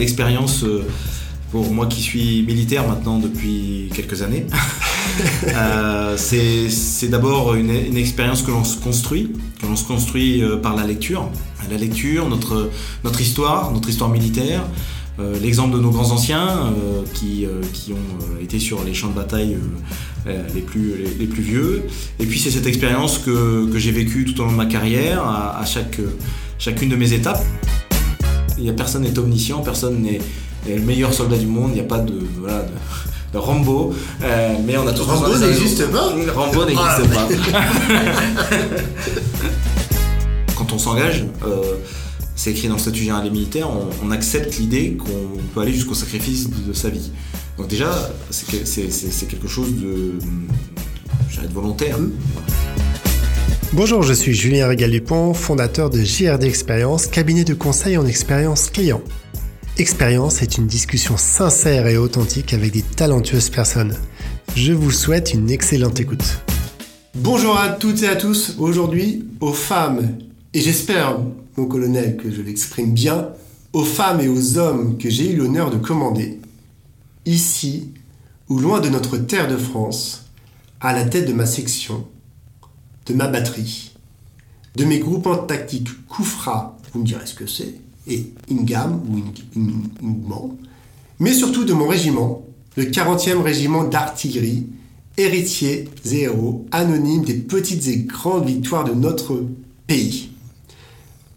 l'expérience, euh, pour moi qui suis militaire maintenant depuis quelques années, euh, c'est d'abord une, expérience que l'on se construit, que l'on se construit euh, par la lecture. La lecture, notre, notre histoire, notre histoire militaire, l'exemple de nos grands anciens qui, qui, ont été sur les champs de bataille les, plus, les, plus vieux. Et puis c'est cette expérience que, que j'ai vécue tout au long de ma carrière, à, chaque, chacune de mes étapes. Il y a personne n'est omniscient, personne n'est le meilleur soldat du monde, il n'y a pas de, voilà, de, Rambo, mais on a tous Rambo n'existe pas Rambo n'existe pas. Quand on s'engage, c'est écrit dans le statut général des militaires, on, accepte l'idée qu'on peut aller jusqu'au sacrifice de, sa vie. Donc déjà, c'est quelque chose de, de volontaire. Bonjour, je suis Julien Régal-Dupont, fondateur de JRD Expérience, cabinet de conseil en expérience client. Expérience est une discussion sincère et authentique avec des talentueuses personnes. Je vous souhaite une excellente écoute. Bonjour à toutes et à tous. Aujourd'hui, aux femmes, et j'espère mon colonel, que je l'exprime bien, aux femmes et aux hommes que j'ai eu l'honneur de commander, ici ou loin de notre terre de France, à la tête de ma section, de ma batterie, de mes groupements tactiques Koufra, vous me direz ce que c'est, et Ingam ou Ingman, mais surtout de mon régiment, le 40e régiment d'artillerie, héritier zéro, anonyme des petites et grandes victoires de notre pays.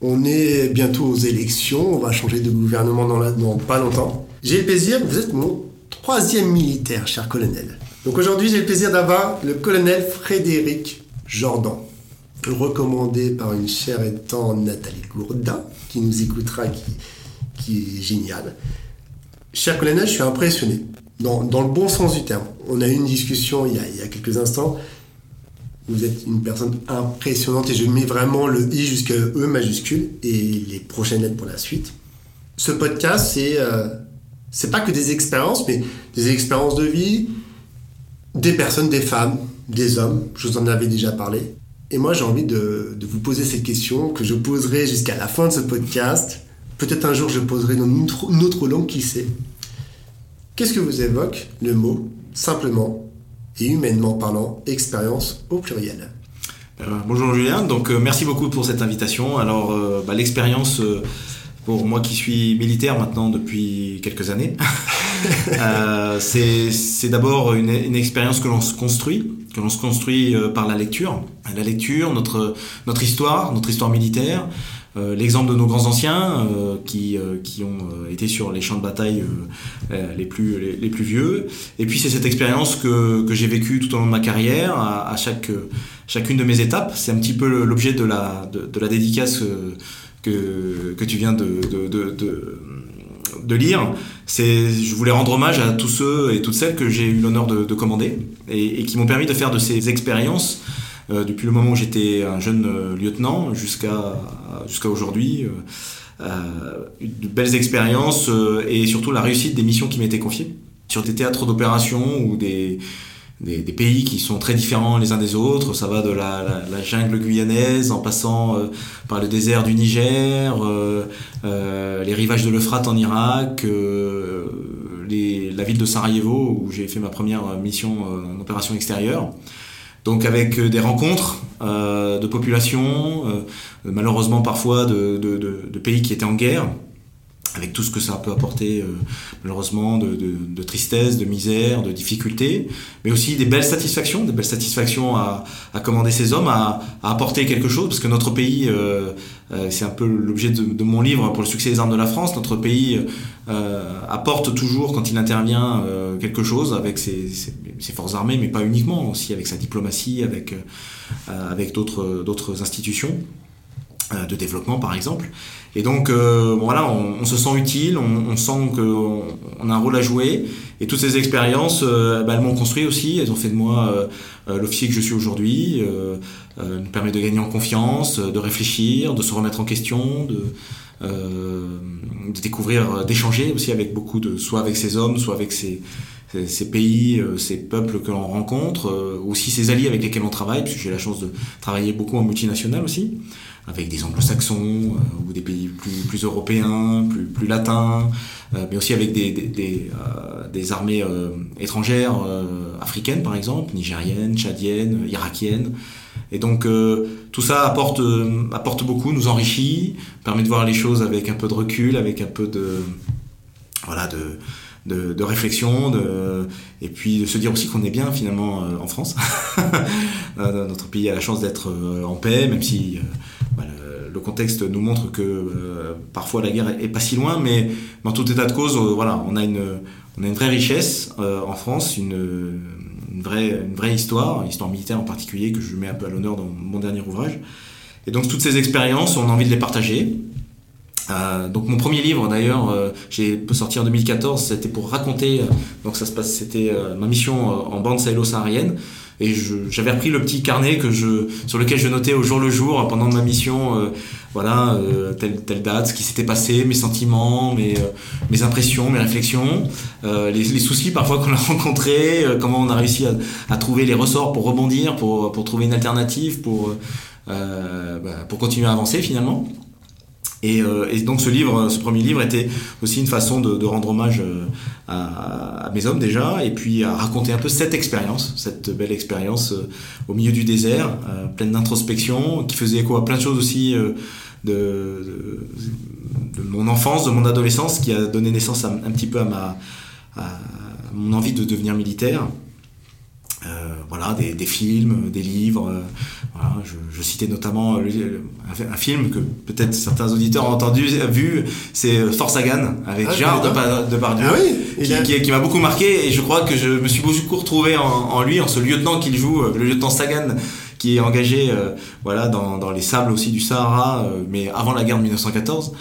On est bientôt aux élections, on va changer de gouvernement dans, pas longtemps. J'ai le plaisir, vous êtes mon troisième militaire, cher colonel. Donc aujourd'hui, j'ai le plaisir d'avoir le colonel Frédéric Jordan, recommandé par une chère tendre Nathalie Gourdin, qui nous écoutera, qui, est génial. Cher colonel, je suis impressionné, dans, le bon sens du terme. On a eu une discussion il y a quelques instants. Vous êtes une personne impressionnante et je mets vraiment le i jusqu'à E majuscule et les prochaines lettres pour la suite. Ce podcast, c'est euh, pas que des expériences, mais des expériences de vie, des personnes, des femmes, des hommes. Je vous en avais déjà parlé. Et moi, j'ai envie de, vous poser cette question que je poserai jusqu'à la fin de ce podcast. Peut-être un jour, je poserai dans une, une autre langue, qui sait. Qu'est-ce que vous évoque le mot simplement et humainement parlant, expérience au pluriel? Euh, bonjour Julien, donc euh, merci beaucoup pour cette invitation. Alors euh, bah, l'expérience pour moi qui suis militaire maintenant depuis quelques années, c'est d'abord une, expérience que l'on se construit, que l'on se construit par la lecture. La lecture, notre, histoire, notre histoire militaire, euh, l'exemple de nos grands anciens euh, qui, euh, ont été sur les champs de bataille les, plus, vieux. Et puis c'est cette expérience que, j'ai vécue tout au long de ma carrière, à, chaque, chacune de mes étapes. C'est un petit peu l'objet de la, dédicace que, tu viens de, de lire. C'est, je voulais rendre hommage à tous ceux et toutes celles que j'ai eu l'honneur de, commander et, qui m'ont permis de faire de ces expériences euh, depuis le moment où j'étais un jeune euh, lieutenant jusqu'à jusqu'à aujourd'hui. Euh, de belles expériences et surtout la réussite des missions qui m'étaient confiées sur des théâtres d'opération ou des, des, pays qui sont très différents les uns des autres. Ça va de la, jungle guyanaise en passant par le désert du Niger, les rivages de l'Euphrate en Irak, la ville de Sarajevo où j'ai fait ma première mission en opération extérieure. Donc avec euh, des rencontres euh, de populations, euh, malheureusement parfois de, pays qui étaient en guerre, avec tout ce que ça peut apporter euh, malheureusement de, de, de, tristesse, de misère, de difficultés, mais aussi des belles satisfactions, des belles satisfactions à, à commander ces hommes, à, à, apporter quelque chose, parce que notre pays, euh, euh, c'est un peu l'objet de, de, mon livre pour le succès des armes de la France, notre pays apporte toujours quand il intervient quelque chose avec ses, ses, ses, forces armées, mais pas uniquement, aussi avec sa diplomatie, avec, avec d'autres institutions de développement par exemple. Et donc, euh, voilà, on, se sent utile, on, sent qu'on on a un rôle à jouer. Et toutes ces expériences, euh, bah, elles m'ont construit aussi. Elles ont fait de moi euh, l'officier que je suis aujourd'hui. Euh, me permet de gagner en confiance, de réfléchir, de se remettre en question, de, découvrir, d'échanger aussi avec beaucoup de, soit avec ces hommes, soit avec ces, ces pays, ces peuples que l'on rencontre, aussi ces alliés avec lesquels on travaille, puisque j'ai la chance de travailler beaucoup en multinational aussi, avec des anglo-saxons ou des pays plus, européens, plus, plus latins, mais aussi avec des, des, des armées étrangères, africaines par exemple, nigériennes, tchadiennes, irakiennes. Et donc euh, tout ça apporte, euh, apporte beaucoup, nous enrichit, permet de voir les choses avec un peu de recul, avec un peu de, voilà, de, de, réflexion, et puis de se dire aussi qu'on est bien finalement euh, en France. Notre pays a la chance d'être en paix, même si bah, le, contexte nous montre que parfois la guerre est, pas si loin, mais dans tout état de cause, voilà, on a une, on a une vraie richesse en France, une une vraie, une vraie histoire, histoire militaire en particulier, que je mets un peu à l'honneur dans mon dernier ouvrage. Et donc toutes ces expériences, on a envie de les partager. Euh, donc mon premier livre d'ailleurs, euh, j'ai sorti en 2014, c'était pour raconter, euh, donc ça se passe, c'était euh, ma mission en bande sahélo-saharienne, et j'avais repris le petit carnet que je, sur lequel je notais au jour le jour pendant ma mission, euh, voilà, euh, telle, telle date, ce qui s'était passé, mes sentiments, mes, euh, mes impressions, mes réflexions, les, les, soucis parfois qu'on a rencontrés, comment on a réussi à, à, trouver les ressorts pour rebondir, pour, pour trouver une alternative, pour, bah, pour continuer à avancer finalement. Et, euh, et, donc ce premier livre était aussi une façon de, rendre hommage euh, à, mes hommes déjà, et puis à raconter un peu cette expérience, cette belle expérience euh, au milieu du désert, pleine d'introspection, qui faisait écho à plein de choses aussi de, mon enfance, de mon adolescence, qui a donné naissance un petit peu à à mon envie de devenir militaire. Euh, voilà, des, des, films, des livres. Euh, voilà, je, je, citais notamment euh, un, film que peut-être certains auditeurs ont entendu, vu, c'est Force Sagan avec ah, Gérard Depardieu, ah oui, qui, qui, qui m'a beaucoup marqué et je crois que je me suis beaucoup retrouvé en, en lui, en ce lieutenant qu'il joue, le lieutenant Sagan, qui est engagé voilà dans, dans, les sables aussi du Sahara, mais avant la guerre de 1914.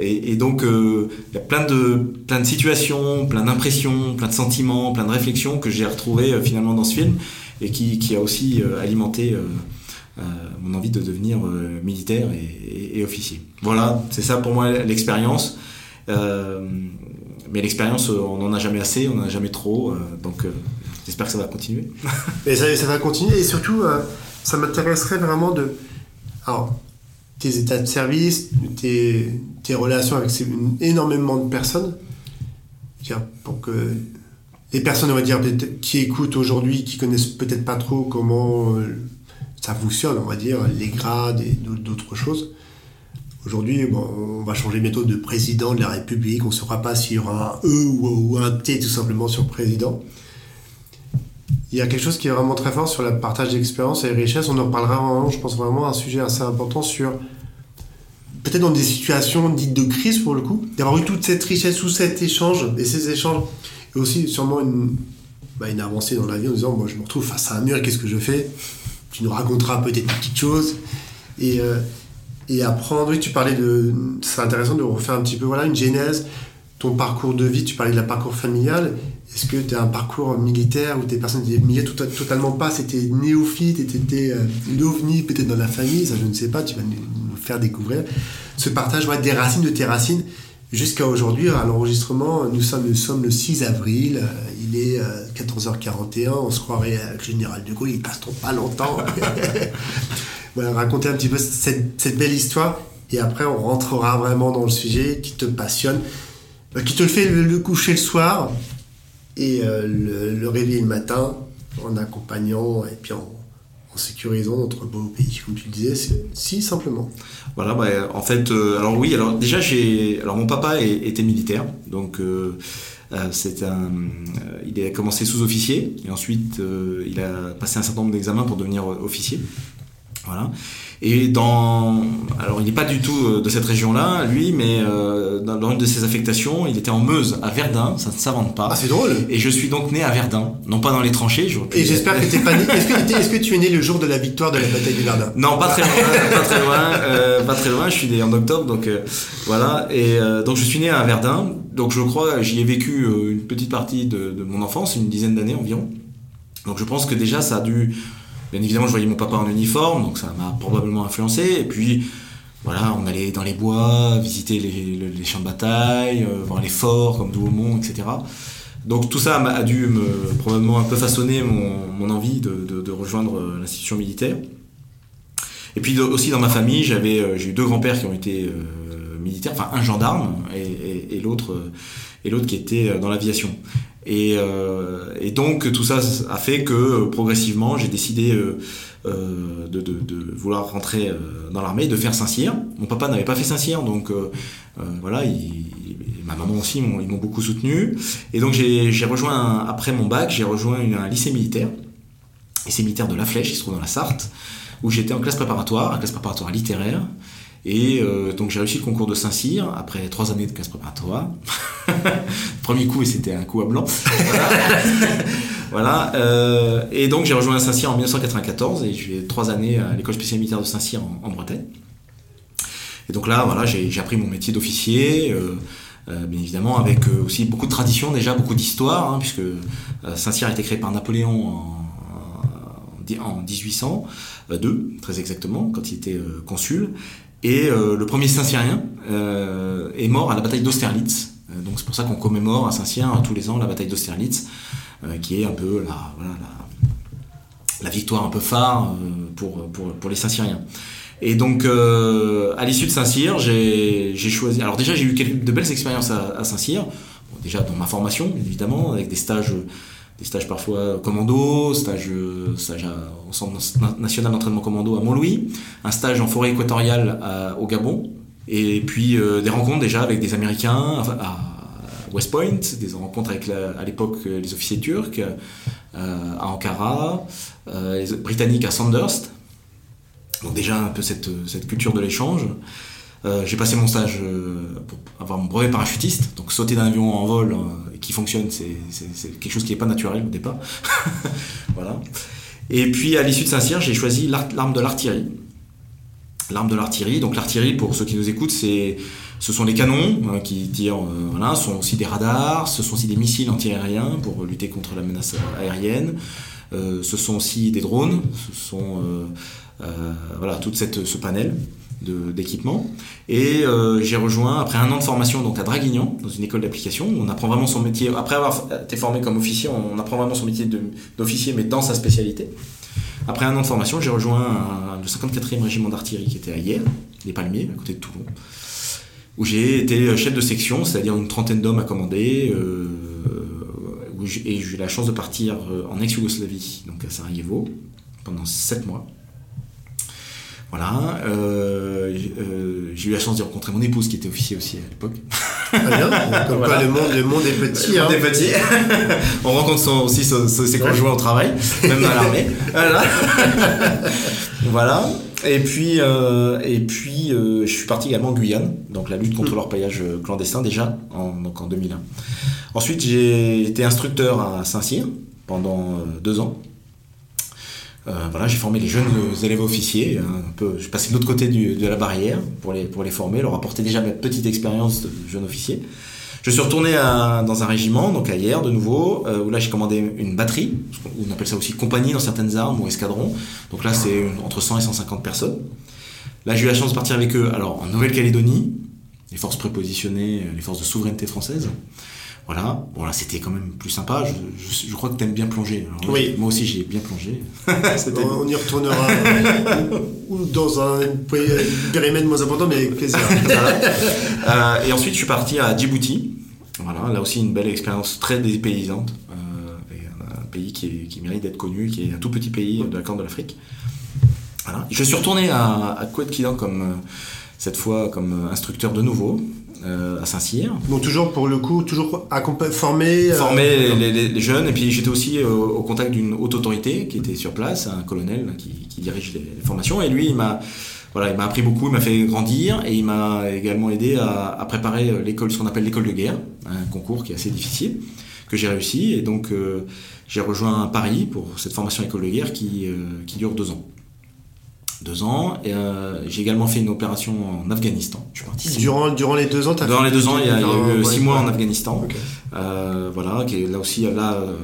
Et, donc, euh, il y a plein de, plein de situations, plein d'impressions, plein de sentiments, plein de réflexions que j'ai retrouvées euh, finalement dans ce film et qui, qui a aussi euh, alimenté mon envie de devenir militaire et, officier. Voilà, c'est ça pour moi l'expérience. mais l'expérience, on n'en a jamais assez, on n'en a jamais trop. donc, j'espère que ça va continuer. et ça, va continuer et surtout, ça m'intéresserait vraiment de. Tes états de service, tes, tes relations avec énormément de personnes. Pour que les personnes, on va dire, qui écoutent aujourd'hui, qui connaissent peut-être pas trop comment euh, ça fonctionne, on va dire, les grades et d'autres choses. Aujourd'hui, on va changer bientôt de président de la République. On ne saura pas s'il y aura un E ou un T tout simplement sur président. Il y a quelque chose qui est vraiment très fort sur le partage d'expérience et richesse. On en parlera vraiment, je pense vraiment, un sujet assez important sur peut-être dans des situations dites de crise pour le coup, d'avoir eu toute cette richesse ou cet échange et ces échanges, et aussi sûrement une, bah, une avancée dans la vie en disant moi je me retrouve face à un mur qu'est-ce que je fais? Tu nous raconteras peut-être une petite chose et, euh, et apprendre. Oui, tu parlais de. C'est intéressant de refaire un petit peu voilà une genèse ton parcours de vie, tu parlais de la parcours familial. Est-ce que tu as un parcours militaire où tes personnes étaient militaires totalement pas C'était néophyte, tu étais euh, l'ovni peut-être dans la famille, ça je ne sais pas, tu vas nous faire découvrir. Ce partage des racines de tes racines jusqu'à aujourd'hui, à l'enregistrement, nous sommes, le 6 avril, euh, il est 14h41, euh, on se croirait à général de Gaulle, il passe trop pas longtemps. voilà, raconter un petit peu cette, belle histoire et après on rentrera vraiment dans le sujet qui te passionne. Qui te le fait le, coucher le soir et euh, le, réveiller le matin en accompagnant et puis en, sécurisant notre beau pays, comme tu le disais, si simplement. Voilà, bah, en fait, euh, alors oui, alors déjà j'ai, alors mon papa était militaire, donc euh, c'est un, il a commencé sous-officier et ensuite il a passé un certain nombre d'examens pour devenir officier. Voilà. Et dans, alors il n'est pas du tout euh, de cette région-là, lui, mais euh, dans, une de ses affectations, il était en Meuse, à Verdun, ça ne s'invente pas. Ah, c'est drôle. Et je suis donc né à Verdun, non pas dans les tranchées. Et j'espère que t'es pas né. Est-ce que, est-ce que, tu es né le jour de la victoire de la bataille de Verdun? Non, pas très loin, pas très loin, euh, pas très loin. Je suis né en octobre, donc euh, voilà. Et euh, donc je suis né à Verdun, donc je crois j'y ai vécu une petite partie de, de mon enfance, une dizaine d'années environ. Donc je pense que déjà ça a dû Bien évidemment, je voyais mon papa en uniforme, donc ça m'a probablement influencé. Et puis, voilà, on allait dans les bois, visiter les, champs de bataille, euh, voir les forts comme Douaumont, etc. Donc tout ça a dû me, probablement un peu façonner mon, envie de, rejoindre l'institution militaire. Et puis aussi dans ma famille, j'avais, j'ai eu deux grands-pères qui ont été militaires, enfin un gendarme et l'autre qui était dans l'aviation. Et, euh, et, donc tout ça a fait que progressivement j'ai décidé euh, euh, de, vouloir rentrer dans l'armée, de faire Saint-Cyr. Mon papa n'avait pas fait Saint-Cyr, donc voilà, il, ma maman aussi, ils m'ont beaucoup soutenu. Et donc j'ai rejoint, après mon bac, j'ai rejoint un lycée militaire, lycée militaire de La Flèche, qui se trouve dans la Sarthe, où j'étais en classe préparatoire, en classe préparatoire littéraire. Et euh, donc j'ai réussi le concours de Saint-Cyr après trois années de classe préparatoire. Premier coup et c'était un coup à blanc. Voilà. Euh, et donc j'ai rejoint Saint-Cyr en 1994 et j'ai trois années à l'école spéciale militaire de Saint-Cyr en, Bretagne. Et donc là, voilà, j'ai appris mon métier d'officier. Euh, bien évidemment avec aussi beaucoup de tradition déjà, beaucoup d'histoire, hein, puisque Saint-Cyr a été créé par Napoléon en 1802, très exactement, quand il était consul. Et euh, le premier Saint-Cyrien euh, est mort à la bataille d'Austerlitz. Euh, donc c'est pour ça qu'on commémore à Saint-Cyr tous les ans la bataille d'Austerlitz, qui est un peu la, voilà, la, la, victoire un peu phare pour, pour, pour les Saint-Cyriens. Et donc, à l'issue de Saint-Cyr, j'ai choisi. Alors, déjà, j'ai eu quelques, de belles expériences à, Saint-Cyr. Déjà, dans ma formation, évidemment, avec des stages des stages parfois commando, stage, stage au Centre national d'entraînement commando à Montlouis, un stage en forêt équatoriale au Gabon, et puis euh, des rencontres déjà avec des Américains à West Point, des rencontres avec à l'époque les officiers turcs euh, à Ankara, euh, les Britanniques à Sandhurst. Donc déjà un peu cette culture de l'échange. Euh, j'ai passé mon stage euh, pour avoir mon brevet parachutiste, donc sauter d'un avion en vol euh, qui fonctionne, c'est quelque chose qui n'est pas naturel au départ. voilà. Et puis à l'issue de Saint-Cyr, j'ai choisi l'arme de l'artillerie. L'arme de l'artillerie, donc l'artillerie, pour ceux qui nous écoutent, ce sont les canons qui tirent, voilà, ce sont aussi des radars, ce sont aussi des missiles antiaériens pour lutter contre la menace aérienne, ce sont aussi des drones, ce sont voilà tout ce panel d'équipement. Et euh, j'ai rejoint, après un an de formation donc à Draguignan, dans une école d'application, on apprend vraiment son métier. Après avoir été formé comme officier, on apprend vraiment son métier d'officier, mais dans sa spécialité. Après un an de formation, j'ai rejoint le 54e régiment d'artillerie qui était à Hier, les Palmiers, à côté de Toulon, où j'ai été chef de section, c'est-à-dire une trentaine d'hommes à commander. Euh, et j'ai eu la chance de partir euh, en ex-Yougoslavie, donc à Sarajevo, pendant sept mois. Voilà. Euh, euh, j'ai eu la chance de rencontrer mon épouse qui était officier aussi à l'époque. Comme quoi le monde, le monde est petit. Le monde hein. est petit. On rencontre aussi ses conjoints au travail, même dans l'armée. Voilà. voilà. Et puis, euh, et puis je suis parti également en Guyane, donc la lutte contre hmm. l'orpaillage clandestin déjà en, donc en 2001. Ensuite, j'ai été instructeur à Saint-Cyr pendant deux ans. Euh, voilà, j'ai formé les jeunes élèves officiers. Hein, un peu, je passé de l'autre côté de la barrière pour les, pour les former, leur apporter déjà ma petite expérience de jeune officier. Je suis retourné dans un régiment, donc à hier de nouveau, euh, où là j'ai commandé une batterie, on appelle ça aussi compagnie dans certaines armes ou escadron. Donc là c'est entre 100 et 150 personnes. Là j'ai eu la chance de partir avec eux alors en Nouvelle-Calédonie, les forces prépositionnées, les forces de souveraineté française. Voilà, bon là c'était quand même plus sympa. Je, crois que tu aimes bien plonger. oui. Moi aussi j'ai bien plongé. on, y retournera ou dans un périmètre moins important, mais avec plaisir. Euh, et ensuite je suis parti à Djibouti. Voilà, là aussi une belle expérience très dépaysante. Euh, un pays qui, qui mérite d'être connu, qui est un tout petit pays de la Corne de l'Afrique. Voilà. Je suis retourné à, à Kidan comme euh, cette fois comme instructeur de nouveau. Euh, à Saint-Cyr. Donc toujours pour le coup, toujours former euh, Former les, jeunes, et puis j'étais aussi euh, au contact d'une haute autorité qui était sur place, un colonel qui, dirige les, formations, et lui il m'a voilà, il m'a appris beaucoup, il m'a fait grandir, et il m'a également aidé à, préparer l'école, ce qu'on appelle l'école de guerre, un concours qui est assez difficile, que j'ai réussi, et donc j'ai rejoint Paris pour cette formation école de guerre qui, qui dure deux ans deux ans. Et euh, j'ai également fait une opération en Afghanistan. Je suis parti durant, durant les deux ans, as Durant les deux ans, il y a, eu six mois en Afghanistan. Euh, voilà, qui est là aussi là euh,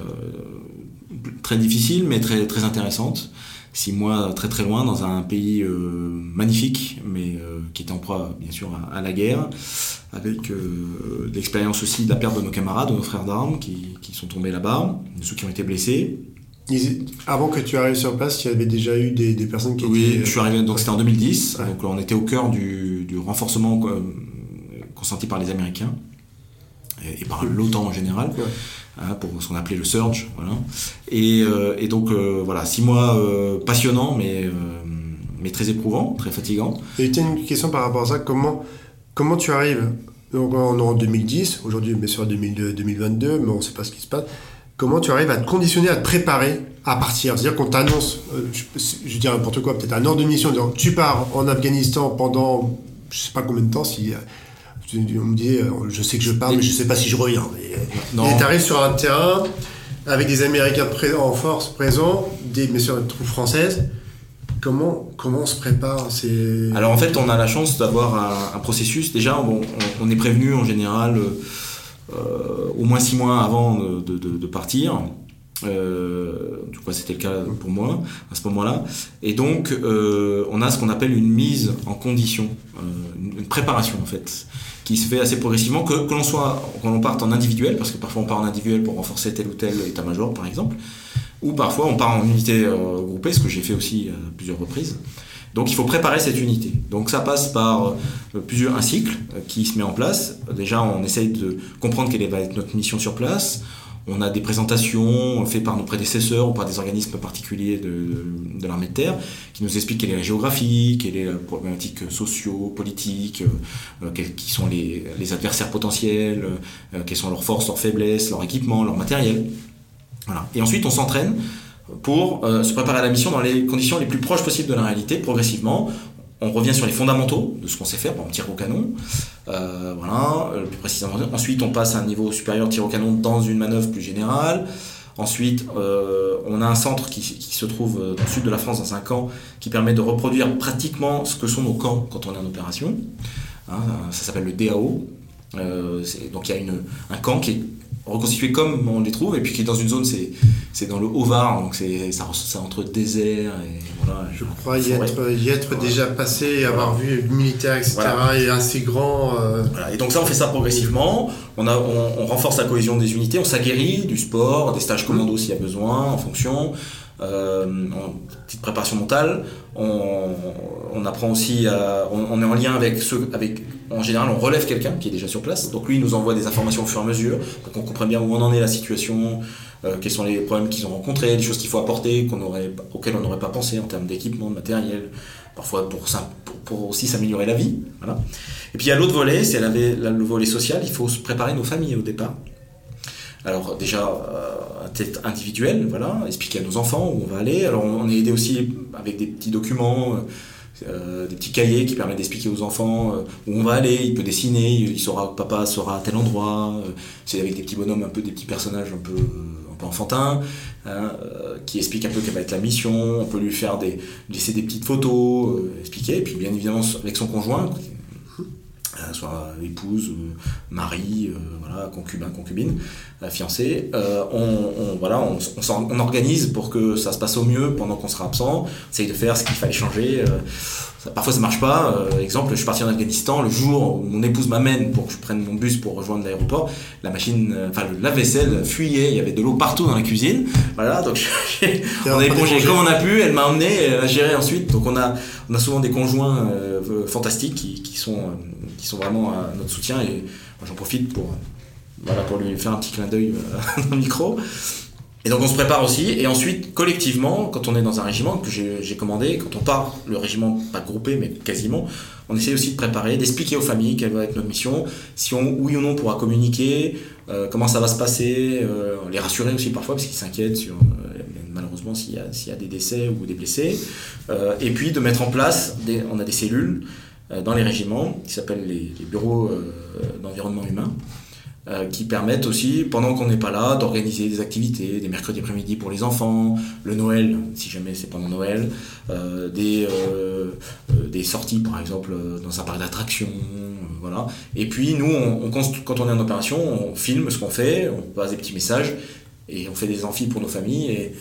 très difficile, mais très très intéressante. six mois très très loin dans un pays magnifique, mais qui était en proie bien sûr à, la guerre, avec l'expérience aussi de la perte de nos camarades, de nos frères d'armes qui, qui, sont tombés là-bas, de ceux qui ont été blessés. Avant que tu arrives sur place, il y avait déjà eu des, des personnes qui Oui, je suis arrivé, donc c'était en 2010, donc on était au cœur du, du renforcement consenti par les Américains et, par l'OTAN en général. Hein, pour ce qu'on appelait le surge, voilà. Et, euh, et donc euh, voilà, six mois euh, passionnants, mais mais très éprouvants, très fatigants. Et tu as une question par rapport à ça, comment comment tu arrives? Donc en 2010, aujourd'hui bien sûr 2022, mais on ne sait pas ce qui se passe comment tu arrives à te conditionner, à te préparer à partir? C'est-à-dire qu'on t'annonce, euh, je, je dis n'importe quoi, peut-être un ordre de mission, disant tu pars en Afghanistan pendant je sais pas combien de temps, si euh, on me dit euh, je sais que je pars, mais je sais pas si je reviens. Et tu arrives sur un terrain avec des Américains en force présents, des messieurs de troupes françaises. Comment, comment on se prépare? Alors en fait, on a la chance d'avoir un, processus. Déjà, on, on, est prévenu en général euh, au moins six mois avant de, partir. Euh, du coup, c'était le cas pour moi à ce moment-là. Et donc, euh, on a ce qu'on appelle une mise en condition, une, préparation en fait, qui se fait assez progressivement, que, que l'on soit, qu'on l'on parte en individuel, parce que parfois on part en individuel pour renforcer tel ou tel état-major, par exemple, ou parfois on part en unité groupée, ce que j'ai fait aussi à plusieurs reprises. Donc il faut préparer cette unité. Donc ça passe par euh, plusieurs un cycle euh, qui se met en place. Déjà, on essaye de comprendre quelle va être notre mission sur place. On a des présentations faites par nos prédécesseurs ou par des organismes particuliers de, l'armée de terre qui nous expliquent quelle est la géographie, quelle est la problématique socio, politique, euh, quels qui sont les, les adversaires potentiels, quelles sont leurs forces, leurs faiblesses, leur équipement, leur matériel. Voilà. Et ensuite, on s'entraîne pour euh, se préparer à la mission dans les conditions les plus proches possibles de la réalité, progressivement. On revient sur les fondamentaux de ce qu'on sait faire, par exemple tir au canon. Euh, voilà, euh. Ensuite, on passe à un niveau supérieur tir au canon dans une manœuvre plus générale. Ensuite, on a un centre qui, se trouve dans le sud de la France, dans un camp, qui permet de reproduire pratiquement ce que sont nos camps quand on est en opération. Hein, ça s'appelle le DAO. donc il y a un camp qui est reconstitué comme on les trouve, et puis qui est dans une zone, c'est, c'est dans le Haut-Var, donc c'est, ça, entre désert et voilà. Je crois y être, y être déjà passé, avoir vu le militaire, etc., et assez grand. Euh. Et donc ça, on fait ça progressivement, on, a, on, renforce la cohésion des unités, on s'aguerrit du sport, des stages commando s'il y a besoin, en fonction. Euh, en petite préparation mentale. On, apprend aussi à, on, est en lien avec ceux, avec, en général, on relève quelqu'un qui est déjà sur place. Donc lui, il nous envoie des informations au fur et à mesure pour qu'on comprenne bien où on en est, la situation, euh, quels sont les problèmes qu'ils ont rencontrés, les choses qu'il faut apporter, qu'on aurait, auxquelles on n'aurait pas pensé en termes d'équipement, de matériel, parfois pour, pour, pour aussi s'améliorer la vie. Voilà. Et puis il y a l'autre volet, c'est le volet social. Il faut se préparer nos familles au départ. Alors déjà, euh, tête individuel, voilà, expliquer à nos enfants où on va aller. Alors on est aidé aussi avec des petits documents, euh, euh, des petits cahiers qui permettent d'expliquer aux enfants où on va aller. Il peut dessiner, il saura papa sera à tel endroit. c'est avec des petits bonhommes, un peu des petits personnages un peu, enfantins, hein, qui expliquent un peu quelle va être la mission. On peut lui faire des, laisser des petites photos, expliquer. Et puis bien évidemment avec son conjoint, euh, soit épouse, mari, euh, voilà, concubin, concubine, euh, fiancé. on, voilà, on, on, organise pour que ça se passe au mieux pendant qu'on sera absent. On essaye de faire ce qu'il fallait changer parfois ça marche pas. Euh, exemple, je suis parti en Afghanistan, le jour où mon épouse m'amène pour que je prenne mon bus pour rejoindre l'aéroport, la machine, euh, enfin le lave-vaisselle fuyait, il y avait de l'eau partout dans la cuisine. Voilà, donc on a épongé comme on a pu, elle m'a emmené, elle a géré ensuite. Donc on a, on a souvent des conjoints euh, fantastiques qui, qui, sont, qui sont vraiment à notre soutien et j'en profite pour, voilà, pour lui faire un petit clin d'œil dans le micro. Et donc on se prépare aussi, et ensuite collectivement, quand on est dans un régiment que j'ai commandé, quand on part, le régiment pas groupé mais quasiment, on essaie aussi de préparer, d'expliquer aux familles quelle va être notre mission, si on, oui ou non pourra communiquer, euh, comment ça va se passer, euh, les rassurer aussi parfois parce qu'ils s'inquiètent sur euh, malheureusement s'il y, y, a des décès ou des blessés, et puis de mettre en place, on a des cellules dans les régiments qui s'appellent les, bureaux d'environnement humain. Euh, qui permettent aussi, pendant qu'on n'est pas là, d'organiser des activités, des mercredis après-midi pour les enfants, le Noël, si jamais c'est pendant Noël, euh, des, euh, des sorties par exemple dans un parc d'attractions, voilà. Et puis nous, quand on est en opération, on filme ce qu'on fait, on passe des petits messages, et on fait des amphis pour nos familles et,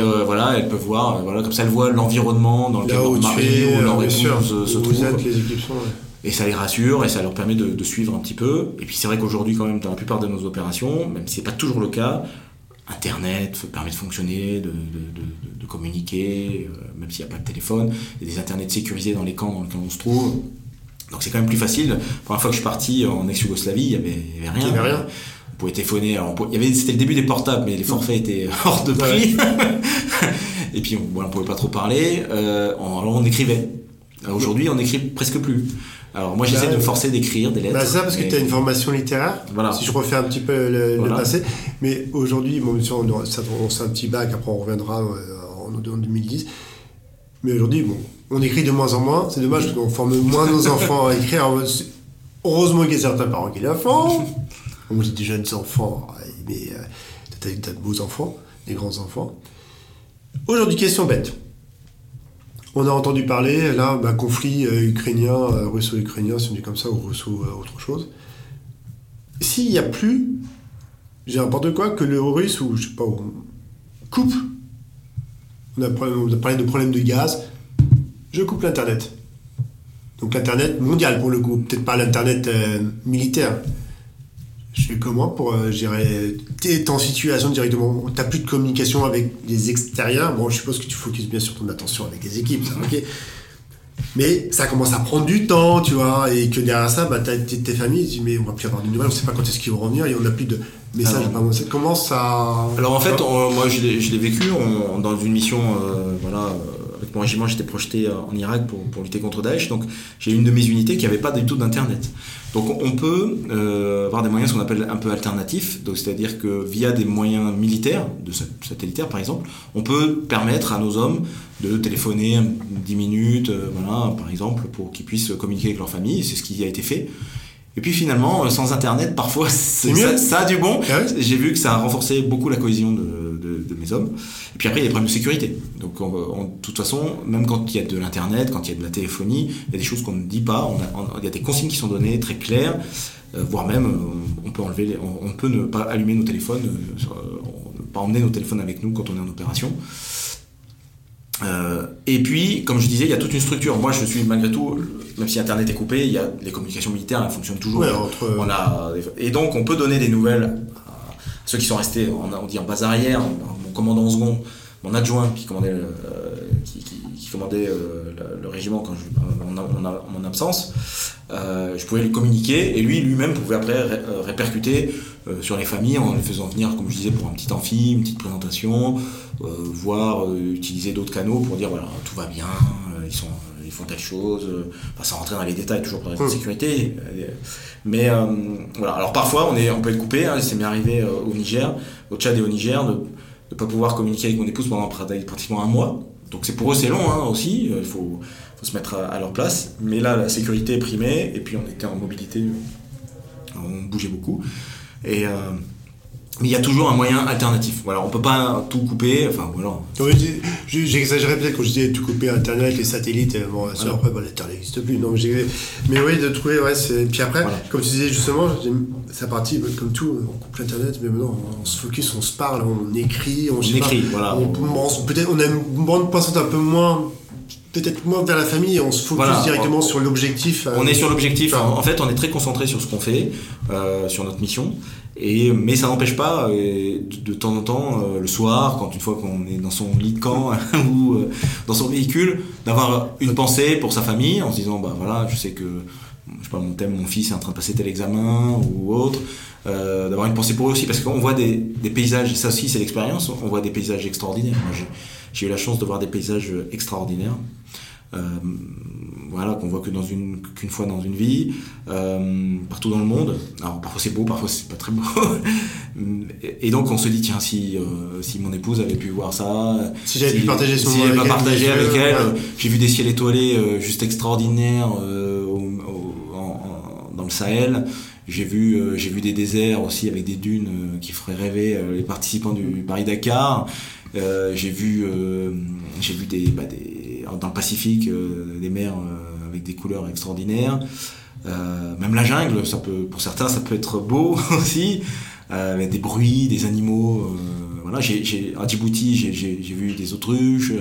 euh, voilà elles peuvent voir euh, voilà comme ça elles voient l'environnement dans lequel leur mari ou leur euh, épouse se trouve les équipes sont. ouais. et ça les rassure et ça leur permet de, de suivre un petit peu et puis c'est vrai qu'aujourd'hui quand même dans la plupart de nos opérations même si c'est pas toujours le cas Internet permet de fonctionner, de, de- de- communiquer, euh, même s'il n'y a pas de téléphone. Il y a des internets sécurisés dans les camps dans lesquels on se trouve. Donc c'est quand même plus facile. La première fois que je suis parti en ex-Yougoslavie, il n'y avait rien. Il y avait rien. Pouvait téléphoner. alors on pouvait- il y avait, c'était le début des portables, mais les forfaits étaient hors de prix. Et puis on voilà, on pouvait pas trop parler. Euh, on, alors on écrivait. Alors, Aujourd'hui, on écrit presque plus. Alors moi, j'essaie Bah, de me forcer d'écrire des lettres. Bah, ça parce que mais- tu as une formation littéraire. Voilà. Si je refais un petit peu le, passé. Mais aujourd'hui, bon, on, on un petit bac, après on reviendra euh, en, en 2010. Mais aujourd'hui, bon, on écrit de moins en moins. C'est dommage parce qu'on forme moins nos enfants à écrire. C'est- Heureusement qu'il y a certains parents qui le font. Moi, j'ai des jeunes enfants, mais euh, t'as t'as de beaux enfants, des grands enfants. Aujourd'hui, question bête. On a entendu parler, là, bah, conflit euh, ukrainien, euh, russo-ukrainien, si on dit comme ça, ou russo euh, chose. S'il n'y a plus, j'ai n'importe quoi, que le russe, ou je sais pas, on coupe, on a, parlé- de problème de gaz, je coupe l'Internet. Donc l'Internet mondial pour le coup, peut-être pas l'Internet euh, militaire. Je fais comment pour euh, gérer T'es en situation directement, t'as plus de communication avec les extérieurs? Bon, je suppose que tu focuses bien sur ton attention avec les équipes, ça, ok. Mais ça commence à prendre du temps, tu vois, et que derrière ça, bah, t'as tes, familles, tu dis, mais on va plus avoir de nouvelles, on sait pas quand est-ce qu'ils vont revenir, et on n'a plus de messages. Alors- par exemple. Comment ça Alors en fait, on- moi je l'ai vécu on- dans une mission, euh, voilà, euh, mon régiment, j'étais projeté euh, en Irak pour, pour lutter contre Daesh. Donc j'ai une de mes unités qui n'avait pas du tout d'internet. Donc on- peut euh, avoir des moyens ce qu'on appelle un peu alternatifs, donc c'est-à-dire que via des moyens militaires, de sa- satellitaires par exemple, on peut permettre à nos hommes de téléphoner un- 10 minutes, euh, voilà, par exemple, pour qu'ils puissent communiquer avec leur famille. C'est ce qui a été fait. Et puis finalement, sans internet, parfois c'est- mieux. ça, ça a du bon. Ah J'ai vu que ça a renforcé beaucoup la cohésion de, de- de mes hommes. Et puis après, il y a des problèmes de sécurité. Donc, on- on- de toute façon, même quand il y a de l'internet, quand il y a de la téléphonie, il y a des choses qu'on ne dit pas. On a- on- il y a des consignes qui sont données très claires, euh, voire même, euh, on peut enlever, les- on, on peut ne pas allumer nos téléphones, euh, ne pas emmener nos téléphones avec nous quand on est en opération. Euh, et puis, comme je disais, il y a toute une structure. Moi, je suis malgré tout, même si Internet est coupé, il y a les communications militaires, elles fonctionnent toujours. Ouais, entre- On a, et donc, on peut donner des nouvelles ceux qui sont restés, dit en base arrière, mon commandant en second, mon adjoint qui commandait, le- euh, qui, commandait euh, le, régiment quand je, en, mon absence. Euh, je pouvais lui communiquer et lui lui-même pouvait après ré- répercuter sur les familles en les faisant venir, comme je disais, pour un petit amphi, une petite présentation, voire utiliser d'autres canaux pour dire voilà tout va bien, ils sont ils font telle chose, euh, enfin, sans rentrer dans les détails toujours pour la Mm. sécurité. euh, mais euh, voilà, alors parfois on, est, on peut être coupé, hein, c'est m'est arrivé au Niger, au Tchad et au Niger, de ne pas pouvoir communiquer avec mon épouse pendant prat- pratiquement un mois. Donc c'est pour eux c'est long hein, aussi, il faut, faut se mettre à, à leur place. Mais là la sécurité primait et puis on était en mobilité, on bougeait beaucoup. Et euh, mais il y a toujours un moyen alternatif. Voilà, on peut pas tout couper. Enfin voilà. Oui, J'exagérais peut-être quand je disais tout couper Internet, les satellites, euh, bon, ça, Voilà. après, bon, l'Internet n'existe plus. Non, mais, oui, de trouver, ouais, c'est. Puis après, Voilà. comme tu disais justement, j'ai- c'est parti, bah, comme tout, on coupe l'Internet, mais maintenant, on se focus, on se parle, on écrit, on, On pas, écrit, voilà. on- peut-être, on a une bande passante un peu moins, peut-être moins vers la famille, on se focus Voilà. directement On- sur l'objectif. euh, On est sur l'objectif. Enfin, en fait, on est très concentré sur ce qu'on fait, euh, sur notre mission. Et, mais ça n'empêche pas, euh, de, temps en temps, euh, le soir, quand une fois qu'on est dans son lit de camp ou euh, dans son véhicule, d'avoir une pensée pour sa famille en se disant, bah voilà, je sais que, je sais pas, mon thème, mon fils est en train de passer tel examen ou autre. D'avoir une pensée pour eux aussi, parce qu'on voit des, des paysages, ça aussi c'est l'expérience, on voit des paysages extraordinaires. J'ai eu la chance de voir des paysages extraordinaires. Voilà, qu'on voit que dans une qu'une fois dans une vie, euh, partout dans le monde. Alors parfois c'est beau, parfois c'est pas très beau. Et- donc on se dit tiens si euh, si mon épouse avait pu voir ça, Si j'avais pu partager ce si moment j'avais avec pas elle, partagé avec elle, ouais. j'ai vu des ciels étoilés euh, juste extraordinaires euh, au- au- en- en- dans le Sahel. J'ai vu, euh, j'ai vu des déserts aussi avec des dunes euh, qui feraient rêver euh, les participants du Paris Dakar. Euh, j'ai vu, euh, j'ai vu des, bah, des, dans le Pacifique euh, des mers euh, avec des couleurs extraordinaires. Euh, même la jungle, ça peut, pour certains, ça peut être beau aussi. des bruits, des animaux. voilà, j'ai, à Djibouti, j'ai, vu des autruches.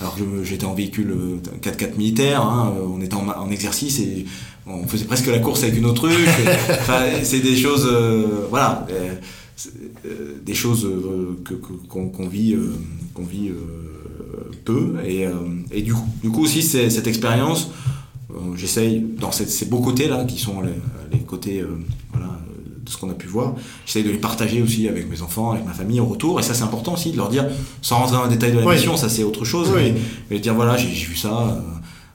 Alors que j'étais en véhicule 4x4 militaire, hein, on était en, exercice et on faisait presque la course avec une autruche. c'est des choses, voilà, des choses que, qu'on, vit, qu'on vit peu. Et, et du, coup, du coup aussi, cette expérience euh, j'essaye, dans ces, beaux côtés-là, qui sont les, côtés euh, voilà, de ce qu'on a pu voir, j'essaye de les partager aussi avec mes enfants, avec ma famille au retour. Et ça, c'est important aussi de leur dire, sans rentrer dans le détail de la mission, ça c'est autre chose, mais, mais, dire voilà, j'ai vu ça.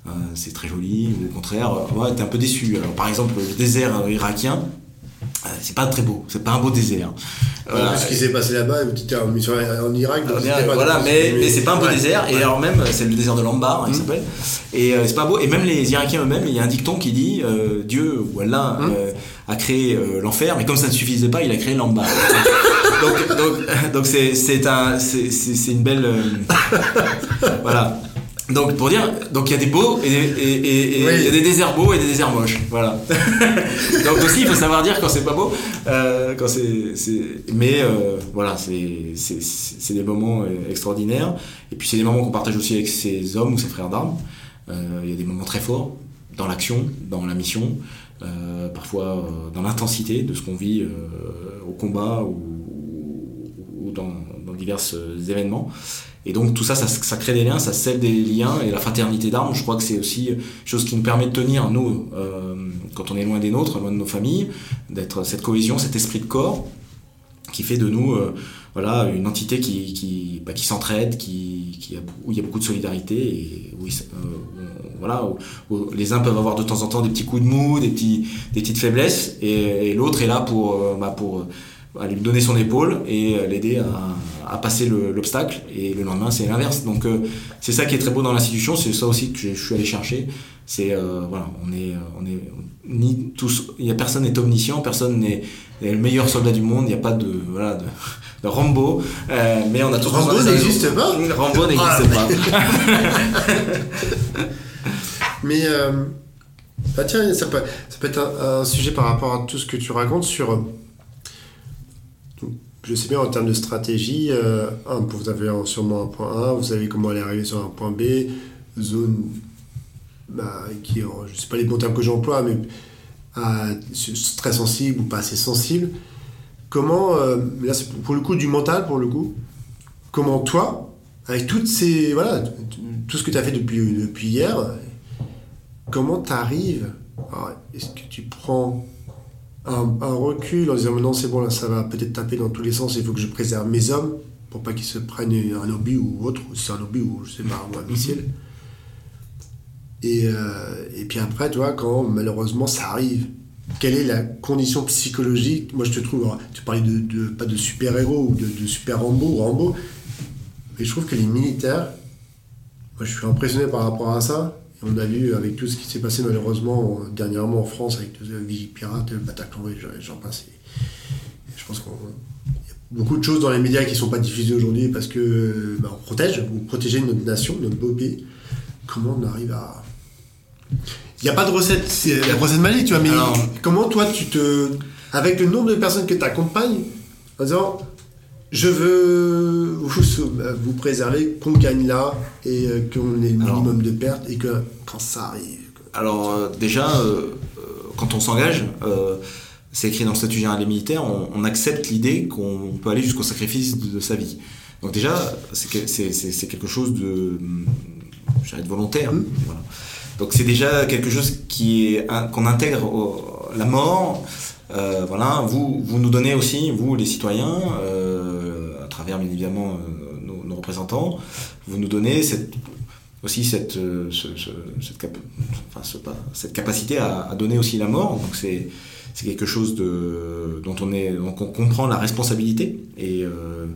Euh, c'est très joli, ou au contraire, ouais, t'es un peu déçu. Alors, par exemple, le désert irakien, euh, c'est pas très beau, c'est pas un beau désert. Voilà. ce qui s'est passé là-bas, en en Irak. Donc pas voilà, mais, mais, c'est pas un beau désert. Et alors même, c'est le désert de Lambar, il mmh. s'appelle. Et euh, c'est pas beau. Et même les Irakiens eux-mêmes, il y a un dicton qui dit euh, Dieu ou Allah mmh. a créé l'enfer, mais comme ça ne suffisait pas, il a créé Lambar. donc donc donc c'est c'est un c'est une belle voilà. Donc pour dire, donc il y a des beaux et il y a des déserts beaux et des déserts moches, voilà. donc aussi il faut savoir dire quand c'est pas beau, euh, quand c'est, mais euh, voilà c'est c'est des moments euh, extraordinaires et puis c'est des moments qu'on partage aussi avec ses hommes ou ses frères d'armes. Il y a des moments très forts dans l'action, dans la mission, parfois dans l'intensité de ce qu'on vit au combat ou, ou dans, dans divers événements. Et donc tout ça, ça, crée des liens, ça scelle des liens, et la fraternité d'armes, je crois que c'est aussi chose qui nous permet de tenir, nous, euh, quand on est loin des nôtres, loin de nos familles, d'être cette cohésion, cet esprit de corps, qui fait de nous euh, voilà, une entité qui, qui, bah, qui s'entraide, qui, qui où il y a beaucoup de solidarité, et où, euh, voilà, où, les uns peuvent avoir de temps en temps des petits coups de mou, des, petits, des petites faiblesses, et, l'autre est là pour, bah, pour aller lui donner son épaule et l'aider à à passer l'obstacle et le lendemain c'est l'inverse. Donc euh, c'est ça qui est très beau dans l'institution, c'est ça aussi que je, suis allé chercher. C'est euh, voilà, on est euh, on est ni tous, il y a personne n'est omniscient, personne n'est le meilleur soldat du monde, il n'y a pas de voilà de, de Rambo, mais on a tous Rambo n'existe pas. Rambo n'existe pas. mais bah tiens, ça peut, ça peut être un, un, sujet par rapport à tout ce que tu racontes sur je sais bien en termes de stratégie, euh, vous avez sûrement un point A, vous savez comment aller arriver sur un point B, zone bah, qui, je ne sais pas les bons termes que j'emploie, mais très sensible ou pas assez sensible. Comment, euh, là c'est pour le coup du mental, pour le coup, comment toi, avec toutes ces, voilà, tout ce que tu as fait depuis, depuis hier, comment tu arrives, est-ce que tu prends un, recul en disant non c'est bon là ça va peut-être taper dans tous les sens il faut que je préserve mes hommes pour pas qu'ils se prennent un obus ou autre ou c'est un obus ou je sais pas un missile et, euh, et puis après tu vois quand malheureusement ça arrive quelle est la condition psychologique? Moi je te trouve tu parlais de, pas de super héros ou de, super Rambo ou Rambo mais je trouve que les militaires moi je suis impressionné par rapport à ça on a vu avec tout ce qui s'est passé malheureusement dernièrement en France avec les Pirate, le Bataclan, j'en passe. je pense qu'il y a beaucoup de choses dans les médias qui ne sont pas diffusées aujourd'hui parce que bah, on protège, vous protégez notre nation, notre beau pays. Comment on arrive à. Il n'y a pas de recette, c'est la recette magique, tu vois, mais comment toi tu te. Avec le nombre de personnes que tu accompagnes, en disant je veux vous, préserver, qu'on gagne là et euh, qu'on ait le minimum de pertes et que quand ça arrive. Alors, euh, déjà, euh, quand on s'engage, c'est écrit dans le statut général des militaires, on, accepte l'idée qu'on peut aller jusqu'au sacrifice de, sa vie. Donc, déjà, c'est quelque chose de, de volontaire. Mmh. Donc, c'est déjà quelque chose qui est qu'on intègre la mort. voilà, vous, vous nous donnez aussi, vous les citoyens, travers bien évidemment euh, nos, représentants, vous nous donnez aussi cette, euh, cette, capacité à, donner aussi la mort. Donc c'est c'est quelque chose dont on est donc on comprend la responsabilité et euh,